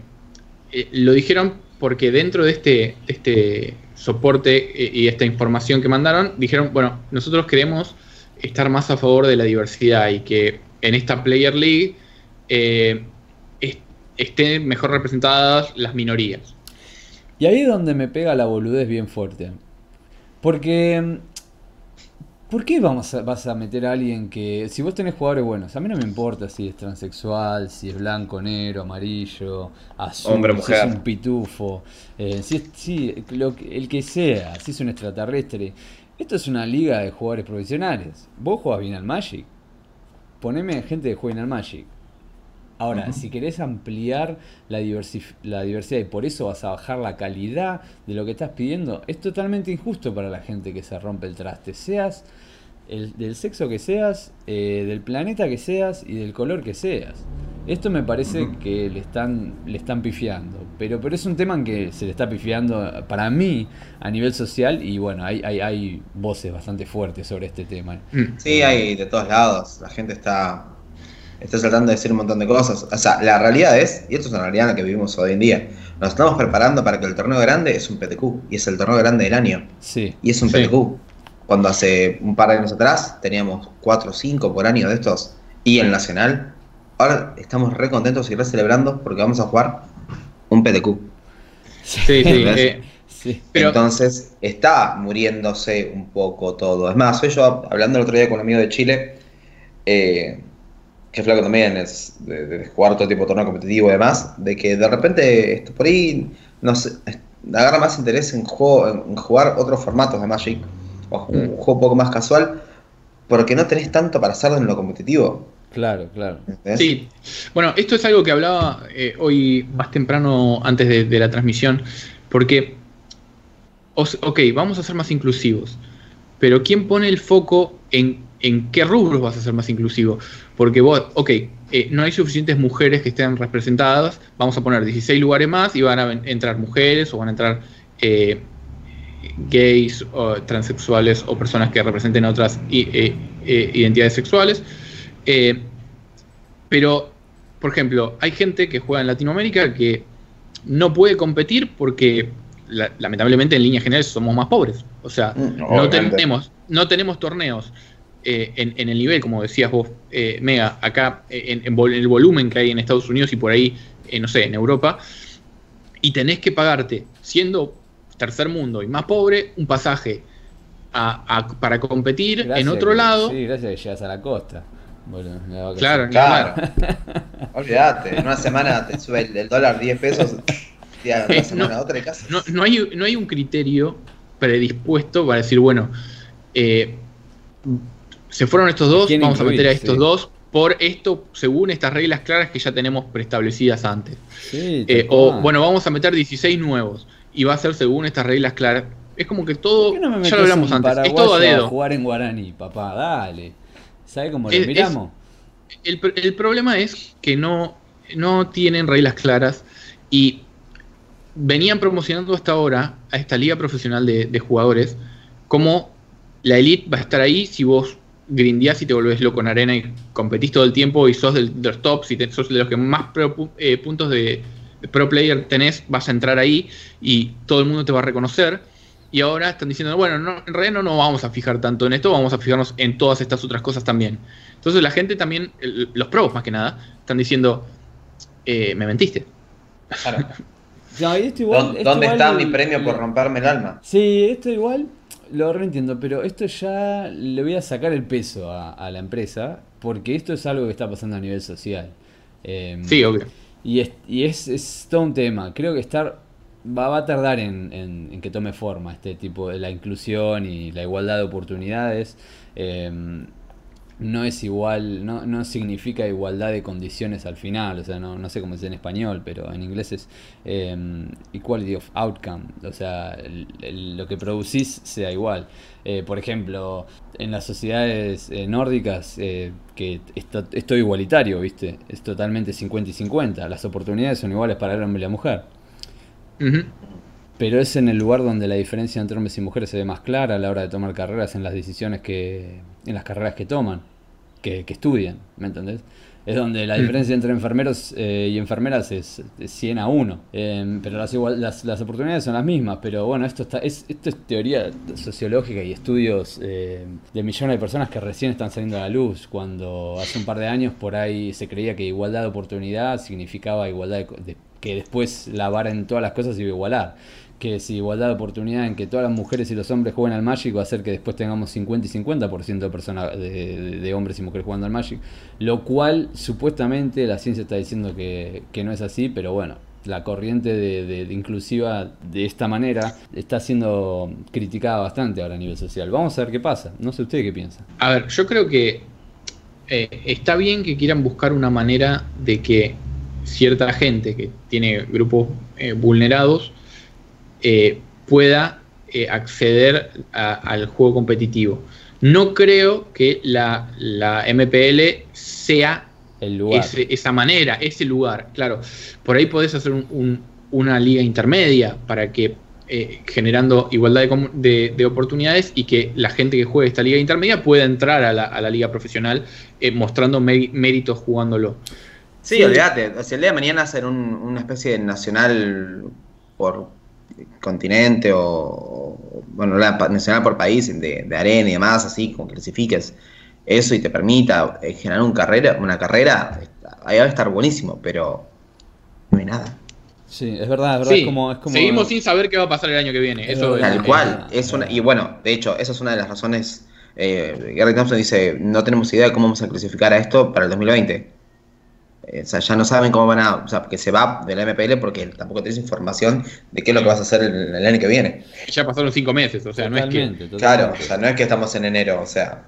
eh, lo dijeron porque dentro de este, de este soporte y esta información que mandaron, dijeron, bueno, nosotros queremos estar más a favor de la diversidad y que en esta Player League eh, est- estén mejor representadas las minorías. Y ahí es donde me pega la boludez bien fuerte. Porque ¿Por qué vamos a- vas a meter a alguien que, si vos tenés jugadores buenos, a mí no me importa si es transexual, si es blanco, negro, amarillo, azul, Hombre, si mujer. es un pitufo, eh, si es, lo que- el que sea, si es un extraterrestre. Esto es una liga de jugadores profesionales. Vos jugás bien al Magic. Poneme gente que juegue al Magic. Ahora, si querés ampliar la, la diversidad y por eso vas a bajar la calidad de lo que estás pidiendo, es totalmente injusto para la gente que se rompe el traste. Seas el, del sexo que seas, eh, del planeta que seas y del color que seas. Esto me parece que le están, le están pifiando. Pero, pero es un tema en que se le está pifiando para mí a nivel social y bueno, hay, hay, hay voces bastante fuertes sobre este tema. Mm. Sí, hay de todos lados. La gente está, está tratando de decir un montón de cosas. O sea, la realidad es, y esto es una realidad en la que vivimos hoy en día, nos estamos preparando para que el torneo grande es un PTQ. Y es el torneo grande del año. Sí, Y es un Sí. PTQ. Cuando hace un par de años atrás teníamos 4 o 5 por año de estos. Y el Nacional. Ahora estamos re contentos y re celebrando porque vamos a jugar un PTQ. Sí, sí. Eh, sí. Pero- Entonces está muriéndose un poco todo. Es más, yo hablando el otro día con un amigo de Chile, eh, que flaco también es de, de jugar todo tipo de torneo competitivo y demás, de que de repente esto por ahí no sé, es- agarra más interés en, juego, en jugar otros formatos de Magic, o un Mm. juego un poco más casual, porque no tenés tanto para hacer en lo competitivo. Claro, claro. ¿entendés? Sí, bueno, esto es algo que hablaba eh, hoy más temprano antes de, de la transmisión, porque, os- ok, vamos a ser más inclusivos, pero ¿quién pone el foco en, en qué rubros vas a ser más inclusivo? Porque vos, ok, eh, no hay suficientes mujeres que estén representadas, vamos a poner 16 lugares más y van a entrar mujeres o van a entrar eh, gays o transexuales o personas que representen otras eh, eh, identidades sexuales. Eh, pero, por ejemplo, hay gente que juega en Latinoamérica que no puede competir porque la- lamentablemente en líneas generales somos más pobres. O sea, Mm, no tenemos, no tenemos torneos eh, en, en el nivel, como decías vos, eh, Mega, acá eh, en, en vol- en el volumen que hay en Estados Unidos y por ahí, eh, no sé, en Europa, y tenés que pagarte, siendo tercer mundo y más pobre, un pasaje a- a- para competir en otro que- lado. Sí, gracias que llegas a la costa. Bueno, la. Claro, Claro. Olvídate, en una semana te sube el, el dólar 10 pesos, Eh, una semana no. otra y casi. no, no hay, no hay un criterio predispuesto para decir, bueno, eh, se fueron estos dos, ¿Quién vamos a meter a estos Sí. dos por esto, según estas reglas claras que ya tenemos preestablecidas antes. Sí, Eh, o bueno, vamos a meter 16 nuevos y va a ser según estas reglas claras. Es como que todo, ¿Por qué no me metes ya lo hablamos antes, es todo a dedo. jugar en guaraní, papá? Dale. ¿Sabe cómo lo Es- miramos? El, el problema es que no, no tienen reglas claras y venían promocionando hasta ahora a esta liga profesional de, de jugadores como la elite va a estar ahí si vos grindeás y te volvés loco en arena y competís todo el tiempo y sos del- de los tops y te- sos de los que más pro eh, puntos de, de pro player tenés, vas a entrar ahí y todo el mundo te va a reconocer. Y ahora están diciendo, bueno, no, en realidad no nos vamos a fijar tanto en esto, vamos a fijarnos en todas estas otras cosas también. Entonces la gente también, el- los pros más que nada, están diciendo, eh, me mentiste. Claro. [laughs] No, y esto igual, ¿Dónde, esto dónde igual está mi premio por romperme el alma? Sí, esto igual lo reentiendo, pero esto ya le voy a sacar el peso a, a la empresa, porque esto es algo que está pasando a nivel social. Em, Sí, obvio. Y es, y es, es todo un tema. Creo que estar va, va a tardar en, en- en que tome forma este tipo de la inclusión y la igualdad de oportunidades. Em, no es igual, no, no significa igualdad de condiciones al final, o sea, no, no sé cómo es en español, pero en inglés es em, equality of outcome, o sea, el- lo que producís sea igual. Eh, por ejemplo, en las sociedades eh, nórdicas, eh, que esto- es todo igualitario, ¿viste? Es totalmente 50 y 50, las oportunidades son iguales para el hombre y la mujer. Pero es en el lugar donde la diferencia entre hombres y mujeres se ve más clara a la hora de tomar carreras, en las decisiones que. en las carreras que toman, que, que estudian, ¿me entendés? Es donde la Mm. diferencia entre enfermeros eh, y enfermeras es, es 100 a 1. Eh, pero las, igual, las, las oportunidades son las mismas. Pero bueno, esto, está, es, esto es teoría sociológica y estudios eh, de millones de personas que recién están saliendo a la luz. Cuando hace un par de años por ahí se creía que igualdad de oportunidad significaba igualdad de, de- que después la vara en todas las cosas iba a igualar. Que si igualdad de oportunidad en que todas las mujeres y los hombres jueguen al Magic va a hacer que después tengamos 50 y 50% de, personas, de, hombres y mujeres jugando al Magic, lo cual supuestamente la ciencia está diciendo que, que no es así, pero bueno, la corriente de, de, inclusiva de esta manera está siendo criticada bastante ahora a nivel social. Vamos a ver qué pasa. No sé usted qué piensa. A ver, yo creo que eh, está bien que quieran buscar una manera de que cierta gente que tiene grupos eh, vulnerados eh, pueda eh, acceder a, al juego competitivo. No creo que la, la MPL sea el lugar. Ese, esa manera, ese lugar. Claro, por ahí podés hacer un, un, una liga intermedia para que eh, generando igualdad de, de, de, oportunidades y que la gente que juegue esta liga intermedia pueda entrar a la, a la liga profesional eh, mostrando méritos jugándolo. Sí, sí, olvídate. O sea, el día de mañana hacer un, una especie de nacional por continente o, o bueno, nacional por país de, de, arena y demás, así, como clasifiques eso y te permita eh, generar un carrera, una carrera, ahí va a estar buenísimo, pero no hay nada. Sí, es verdad, es verdad. Sí, es como, es como... Seguimos sin saber qué va a pasar el año que viene. Eso Tal es, cual. Es una, y bueno, de hecho, esa es una de las razones. Eh, Gary Thompson dice: No tenemos idea de cómo vamos a clasificar a esto para el 2020. Eh, o sea, ya no saben cómo van a. O sea, porque se va de la MPL porque tampoco tienes información de qué es lo que vas a hacer el, el año que viene. Ya pasaron cinco meses, o sea, totalmente, no es que. Totalmente. Claro, o sea, no es que estamos en enero, o sea.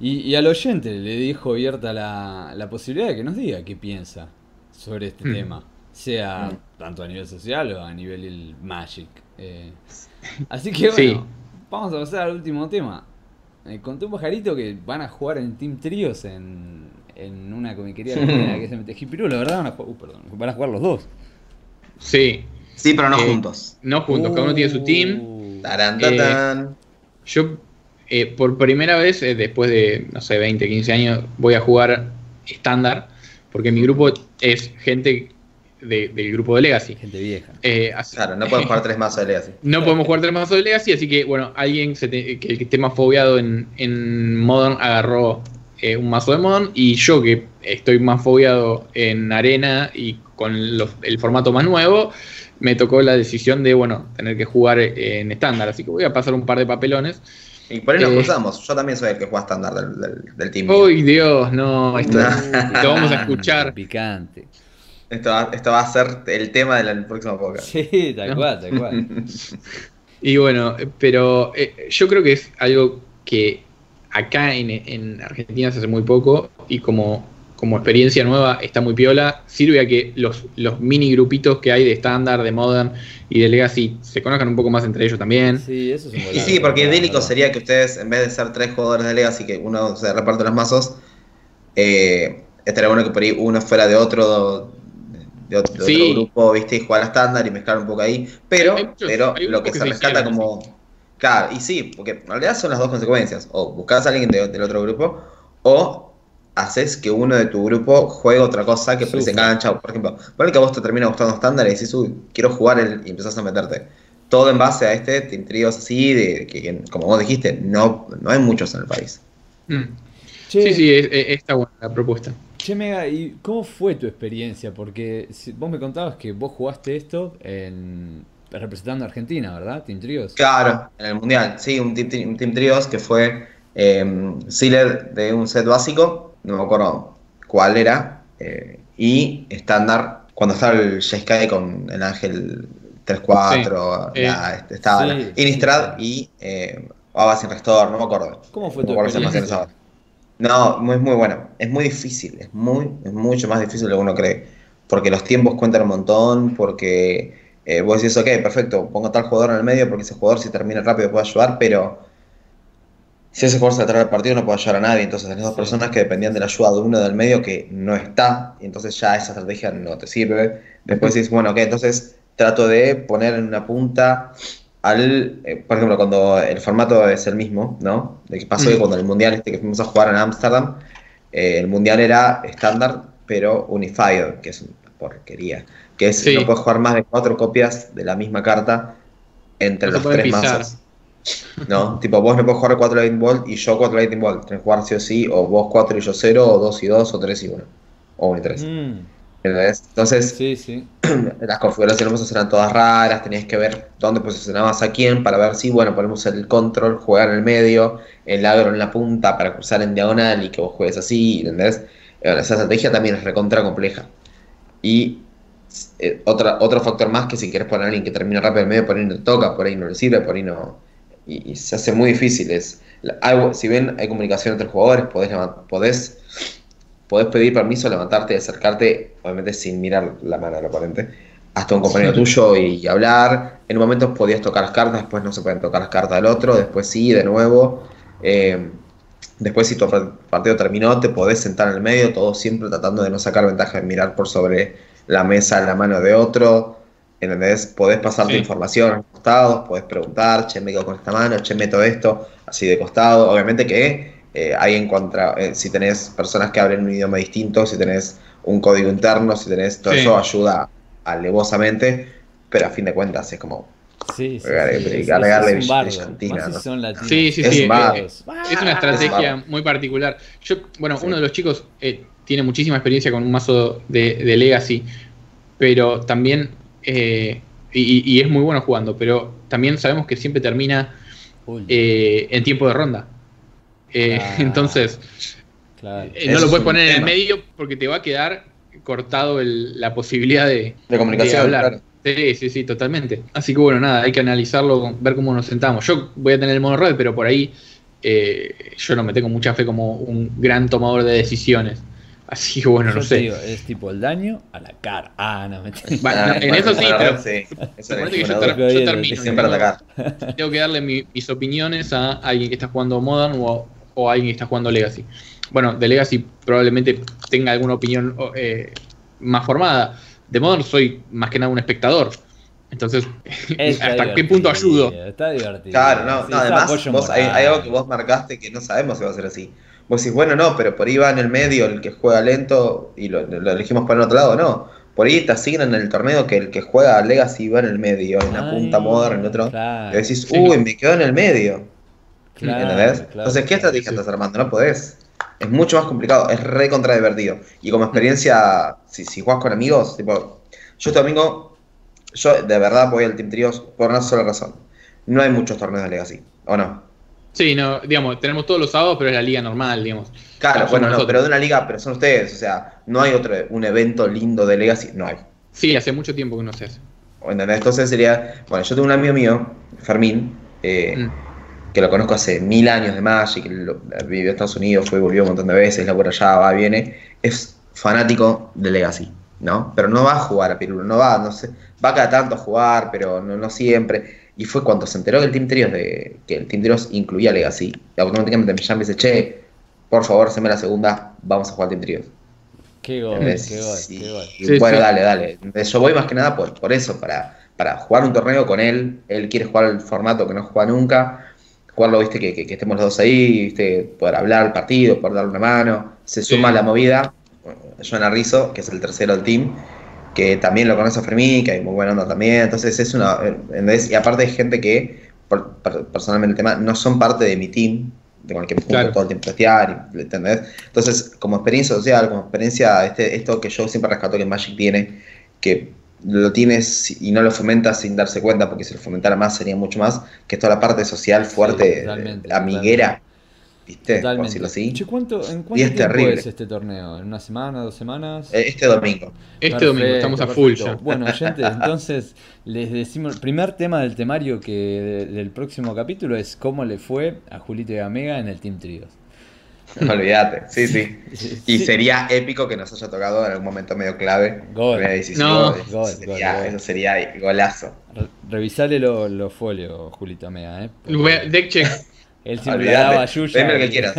Y, y al oyente le dijo abierta la, la, posibilidad de que nos diga qué piensa sobre este mm. tema, sea mm. tanto a nivel social o a nivel el Magic. Eh, así que bueno, sí. vamos a pasar al último tema. Eh, conté un pajarito que van a jugar en Team Trios en, en una comiquería que se mete Jipiru, la verdad van a jugar, uh, perdón, van a jugar los dos. Sí. Sí, pero no eh, juntos. No juntos, uh, cada uno tiene su team. Tarán, tarán. yo eh, por primera vez, eh, después de, no sé, 20, 15 años, voy a jugar estándar, porque mi grupo es gente de, del grupo de Legacy. Gente vieja. Eh, así, claro, no podemos jugar tres mazos de Legacy. [laughs] No podemos jugar tres mazos de Legacy, así que, bueno, alguien se te, que, que, esté más fobiado en, en Modern agarró eh, un mazo de Modern, y yo que estoy más fobiado en Arena y con los, el formato más nuevo, me tocó la decisión de, bueno, tener que jugar en estándar, así que voy a pasar un par de papelones. Y por ahí nos eh, cruzamos. Yo también soy el que juega estándar del, del, del, team. ¡Uy, Dios! No, esto, esto [laughs] vamos a escuchar. [laughs] Picante. Esto va, esto va a ser el tema del próximo podcast. Sí, tal cual, tal cual. [laughs] y bueno, pero eh, yo creo que es algo que acá en, en Argentina se hace muy poco y como como experiencia nueva está muy piola. Sirve a que los, los mini grupitos que hay de estándar, de modern y de legacy se conozcan un poco más entre ellos también. Sí, eso es un Y sí, porque idílico sería que ustedes, en vez de ser tres jugadores de legacy, que uno se reparte los mazos, eh, estaría bueno que por ahí uno fuera de otro. De otro, de sí. otro grupo, viste, y jugar a estándar y mezclar un poco ahí. Pero, hay muchos, pero lo que, que se rescata como. Claro, y sí, porque en realidad son las dos consecuencias. O buscas a alguien de, del otro grupo, o haces que uno de tu grupo juegue otra cosa que se engancha. Por ejemplo, por que a vos te termina gustando estándar y decís, uy, quiero jugar el, y empezás a meterte. Todo en base a este team tríos así, de que, que, como vos dijiste, no, no hay muchos en el país. Mm. Che, sí, sí, es, es, está buena la propuesta. Che, Mega, ¿y cómo fue tu experiencia? Porque si, vos me contabas que vos jugaste esto en, representando a Argentina, ¿verdad? Team Trios. Claro, en el Mundial, sí, un Team, team Trios que fue eh, sealer de un set básico no me acuerdo cuál era, eh, y estándar, cuando estaba el Jeskai con el Ángel 3-4, sí, eh, estaba sí, Innistrad y eh, Ava sin Restor, no me acuerdo. ¿Cómo fue tu no experiencia? No, muy, muy bueno. Es muy difícil, es, muy, es mucho más difícil de lo que uno cree. Porque los tiempos cuentan un montón, porque eh, vos decís, ok, perfecto, pongo tal jugador en el medio porque ese jugador si termina rápido puede ayudar, pero si ese jugador se atrae al partido no puede ayudar a nadie, entonces tenés dos personas que dependían de la ayuda de uno del medio que no está, y entonces ya esa estrategia no te sirve. Después dices, bueno, ok, entonces trato de poner en una punta al, eh, por ejemplo, cuando el formato es el mismo, ¿no? De que pasó mm. que cuando el mundial este que fuimos a jugar en Ámsterdam, eh, el mundial era estándar, pero unified, que es una porquería. Que es, sí. no puedes jugar más de cuatro copias de la misma carta entre no los tres mazos. ¿no? [laughs] tipo, vos no podés jugar 4 Lightning Bolt y yo 4 Lightning Bolt. Tenés que jugar sí o sí, o vos 4 y yo 0, o 2 y 2, o 3 y 1. O 1 y 3. Mm. ¿Entendés? Entonces, Sí, sí. [clears throat] las configuraciones eran todas raras, tenías que ver dónde posicionabas a quién para ver si, bueno, ponemos el control, jugar en el medio, el agro en la punta para cruzar en diagonal y que vos juegues así, ¿entendés? Eh, Bueno, esa estrategia también es recontra compleja. Y eh, otra, otro factor más que si quieres poner a alguien que termina rápido en medio, por ahí no toca, por ahí no le sirve, por ahí no... Y, y se hace muy difícil. Es, la- hay- si bien hay comunicación entre jugadores, podés, podés, podés pedir permiso, levantarte y acercarte, obviamente sin mirar la mano del oponente, hasta un compañero tuyo y, hablar. En un momento podías tocar las cartas, después no se pueden tocar las cartas del otro, después sí, de nuevo. Eh, después si tu par- partido terminó, te podés sentar en el medio, todo siempre tratando de no sacar ventaja de mirar por sobre la mesa la mano de otro. ¿Entendés? Podés pasarte Sí. información a los costados, podés preguntar, che, me quedo con esta mano, che, meto esto, así de costado. Obviamente que eh, hay en contra, eh, si tenés personas que hablen un idioma distinto, si tenés un código interno, si tenés todo Sí. eso, ayuda alevosamente, pero a fin de cuentas es como Sí, sí, sí, es- eh, Es una estrategia Es muy particular. Yo, bueno, Sí. uno de los chicos eh, tiene muchísima experiencia con un mazo de, de Legacy, pero también, eh, y, y es muy bueno jugando, pero también sabemos que siempre termina eh, en tiempo de ronda. Eh, Ah. [laughs] Entonces, claro. eh, Eso no lo es puedes poner en el medio porque te va a quedar cortado el- la posibilidad de, de comunicación. de hablar. claro. Sí, sí, sí, totalmente. Así que bueno, nada, hay que analizarlo, ver cómo nos sentamos. Yo voy a tener el mono red, pero por ahí eh, yo no me tengo mucha fe como un gran tomador de decisiones. Así que bueno, Yo no sé. digo, es tipo el daño a la cara. Ah, no me Va, Ah, no, en bueno, eso sí, bueno, pero sí, eso suponete es que yo, ter- duda. yo Bien, termino. Siempre tengo- atacar. Tengo que darle mi- mis opiniones a alguien que está jugando Modern o, o a alguien que está jugando Legacy. Bueno, de Legacy probablemente tenga alguna opinión eh, más formada. De Modern soy más que nada un espectador. Entonces, Está [laughs] ¿hasta qué punto ayudo? Está divertido. Claro, no, Sí, no además vos, hay, algo que vos marcaste que no sabemos si va a ser así. Vos decís, bueno, no, pero por ahí va en el medio el que juega lento y lo, lo elegimos por el otro lado, no. Por ahí te asignan en el torneo que el que juega Legacy va en el medio, en la punta Modern, en el otro. Claro, Y decís, Sí. uy, me quedó en el medio. claro, ¿Entendés? claro, Entonces, ¿qué estrategia estás armando? No podés. Es mucho más complicado, es re contra divertido. Y como experiencia, si, si jugás con amigos, tipo, yo este domingo, yo de verdad voy al Team Trios por una sola razón. No hay muchos torneos de Legacy, ¿o no? Sí, no, digamos, tenemos todos los sábados, pero es la liga normal, digamos. Claro, bueno, no, nosotros. pero de una liga, pero son ustedes, o sea, no hay otro, un evento lindo de Legacy, no hay. Sí, hace mucho tiempo que no se hace. Entonces sería, bueno, yo tengo un amigo mío, Fermín, eh, Mm. Que lo conozco hace mil años de Magic, que lo- vivió en Estados Unidos, fue y volvió un montón de veces, la por allá, va, viene, es fanático de Legacy, ¿no? Pero no va a jugar a Pirulo, no va, no sé, va cada tanto a jugar, pero no, no siempre. Y fue cuando se enteró que el Team Trios de, que el Team Trios incluía Legacy, y automáticamente me llama y dice, che, por favor, haceme la segunda, vamos a jugar Team Trios. Qué gol, qué gol, Sí, qué gol. Sí, bueno, sí. dale, dale. Entonces, Yo voy más que nada por, por eso, para, para jugar un torneo con él. Él quiere jugar el formato que no juega nunca. Jugarlo, viste, que, que- que estemos los dos ahí, viste, poder hablar el partido, poder darle una mano. Se Sí. suma la movida. Joana Rizzo, que es el tercero del team, que también lo conoce a Fermín, que hay muy buena onda también. Entonces es una. ¿entendés? Y aparte hay gente que, por- per- personalmente el tema, no son parte de mi team, de con el que me Claro. todo el tiempo testear, ¿entendés? Entonces, como experiencia social, como experiencia, este, esto que yo siempre rescato que Magic tiene, que lo tienes y no lo fomentas sin darse cuenta, porque si lo fomentara más sería mucho más, que es toda la parte social fuerte, totalmente, amiguera, ¿viste? Por decirlo así. Che, ¿cuánto, ¿En cuánto Y es tiempo terrible. es este torneo? ¿En una semana, dos semanas? Eh, Este domingo. Este Perfecto, domingo estamos a full perfecto. ya. Bueno, oyentes, entonces les decimos, el primer tema del temario que de- del próximo capítulo es cómo le fue a Julito y a Mega en el Team Trios. [laughs] Olvídate, sí, sí. Y Sí. sería épico que nos haya tocado en algún momento medio clave. Gol. No. Gol, sería, gol, gol. eso sería golazo. Re- revisale los lo folios, Julito a Mega, ¿eh? Porque Deck check. Él [laughs] siempre daba Yuya. Dime lo que quieras.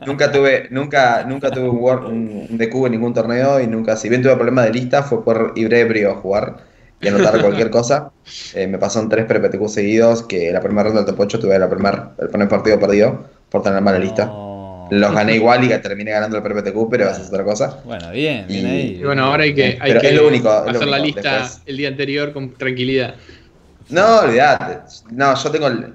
[laughs] Nunca tuve, nunca, nunca tuve un, War- un, un DQ en ningún torneo y nunca, si bien tuve problema de lista, fue por ir ebrio a jugar y anotar cualquier cosa. Eh, me pasaron tres PPTQ seguidos, que la primera ronda del top 8 tuve la primer, el primer partido perdido por tener mala lista. No. Los gané igual y terminé ganando el PPTQ, pero esa es otra cosa. Bueno, bien, bien Y- ahí. Y bueno, ahora hay que, hay Pero que es lo único, es lo hacer la lista Después- el día anterior con tranquilidad. No, olvidate. No, yo tengo el.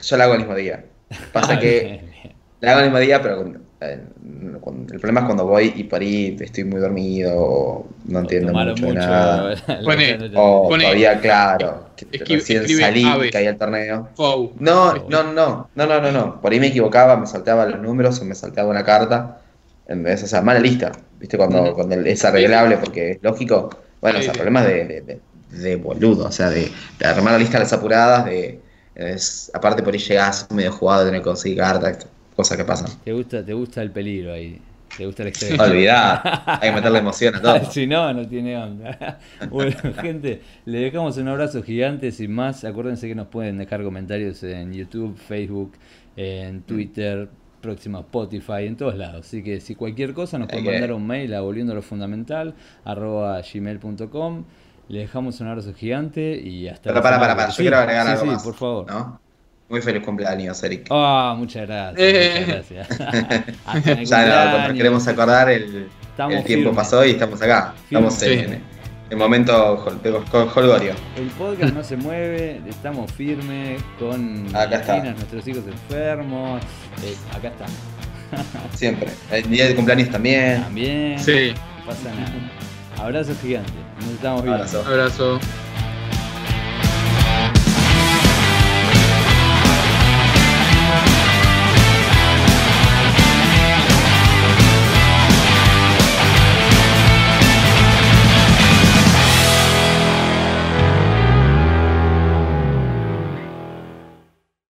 Yo la hago el mismo día. Pasa Ah, que bien, bien. la hago el mismo día, pero con- el problema es cuando voy y por ahí estoy muy dormido o no entiendo mucho, de mucho. nada. [laughs] Pone- O Pone- todavía, claro, que recién salí aves. caí al torneo. Fou. No, no, no, no, no, no, no. Por ahí me equivocaba, me salteaba los números o me salteaba una carta. En vez, o sea, mala lista. ¿Viste? Cuando, cuando es arreglable porque es lógico. Bueno, o sea, problemas de, de, de- de boludo, o sea, de, de armar la lista a las apuradas, de. es- aparte por ahí llegás medio jugado, tenés que conseguir cartas, cosas que pasan. Te gusta, te gusta el peligro ahí. Te gusta el extremo. Olvidar, [laughs] hay que meterle emoción a todo. [laughs] si no, no tiene onda. [laughs] Bueno, gente, le dejamos un abrazo gigante. Sin más, acuérdense que nos pueden dejar comentarios en YouTube, Facebook, en Twitter, próxima Spotify, en todos lados. Así que si cualquier cosa nos pueden mandar un mail a volviendo lo fundamental, arroba gmail.com. Le dejamos un abrazo gigante y hasta Pero para, para, para, que- yo Sí, quiero agregar sí, algo sí, más. por favor. ¿no? Muy feliz cumpleaños, Eric. Ah, muchas gracias. Eh. Muchas gracias. [laughs] Hasta en el Ya no, cumpleaños. queremos acordar el, tiempo firmes. pasó y estamos acá. Estamos Firmes. en el momento jol- holgorio. El podcast no se mueve, estamos firmes con Acá está. Nuestros hijos enfermos. eh, acá estamos. [laughs] Siempre. El día de cumpleaños también. También. Sí. No pasa nada. Abrazo gigante. Nos estamos viendo. Abrazo. Abrazo.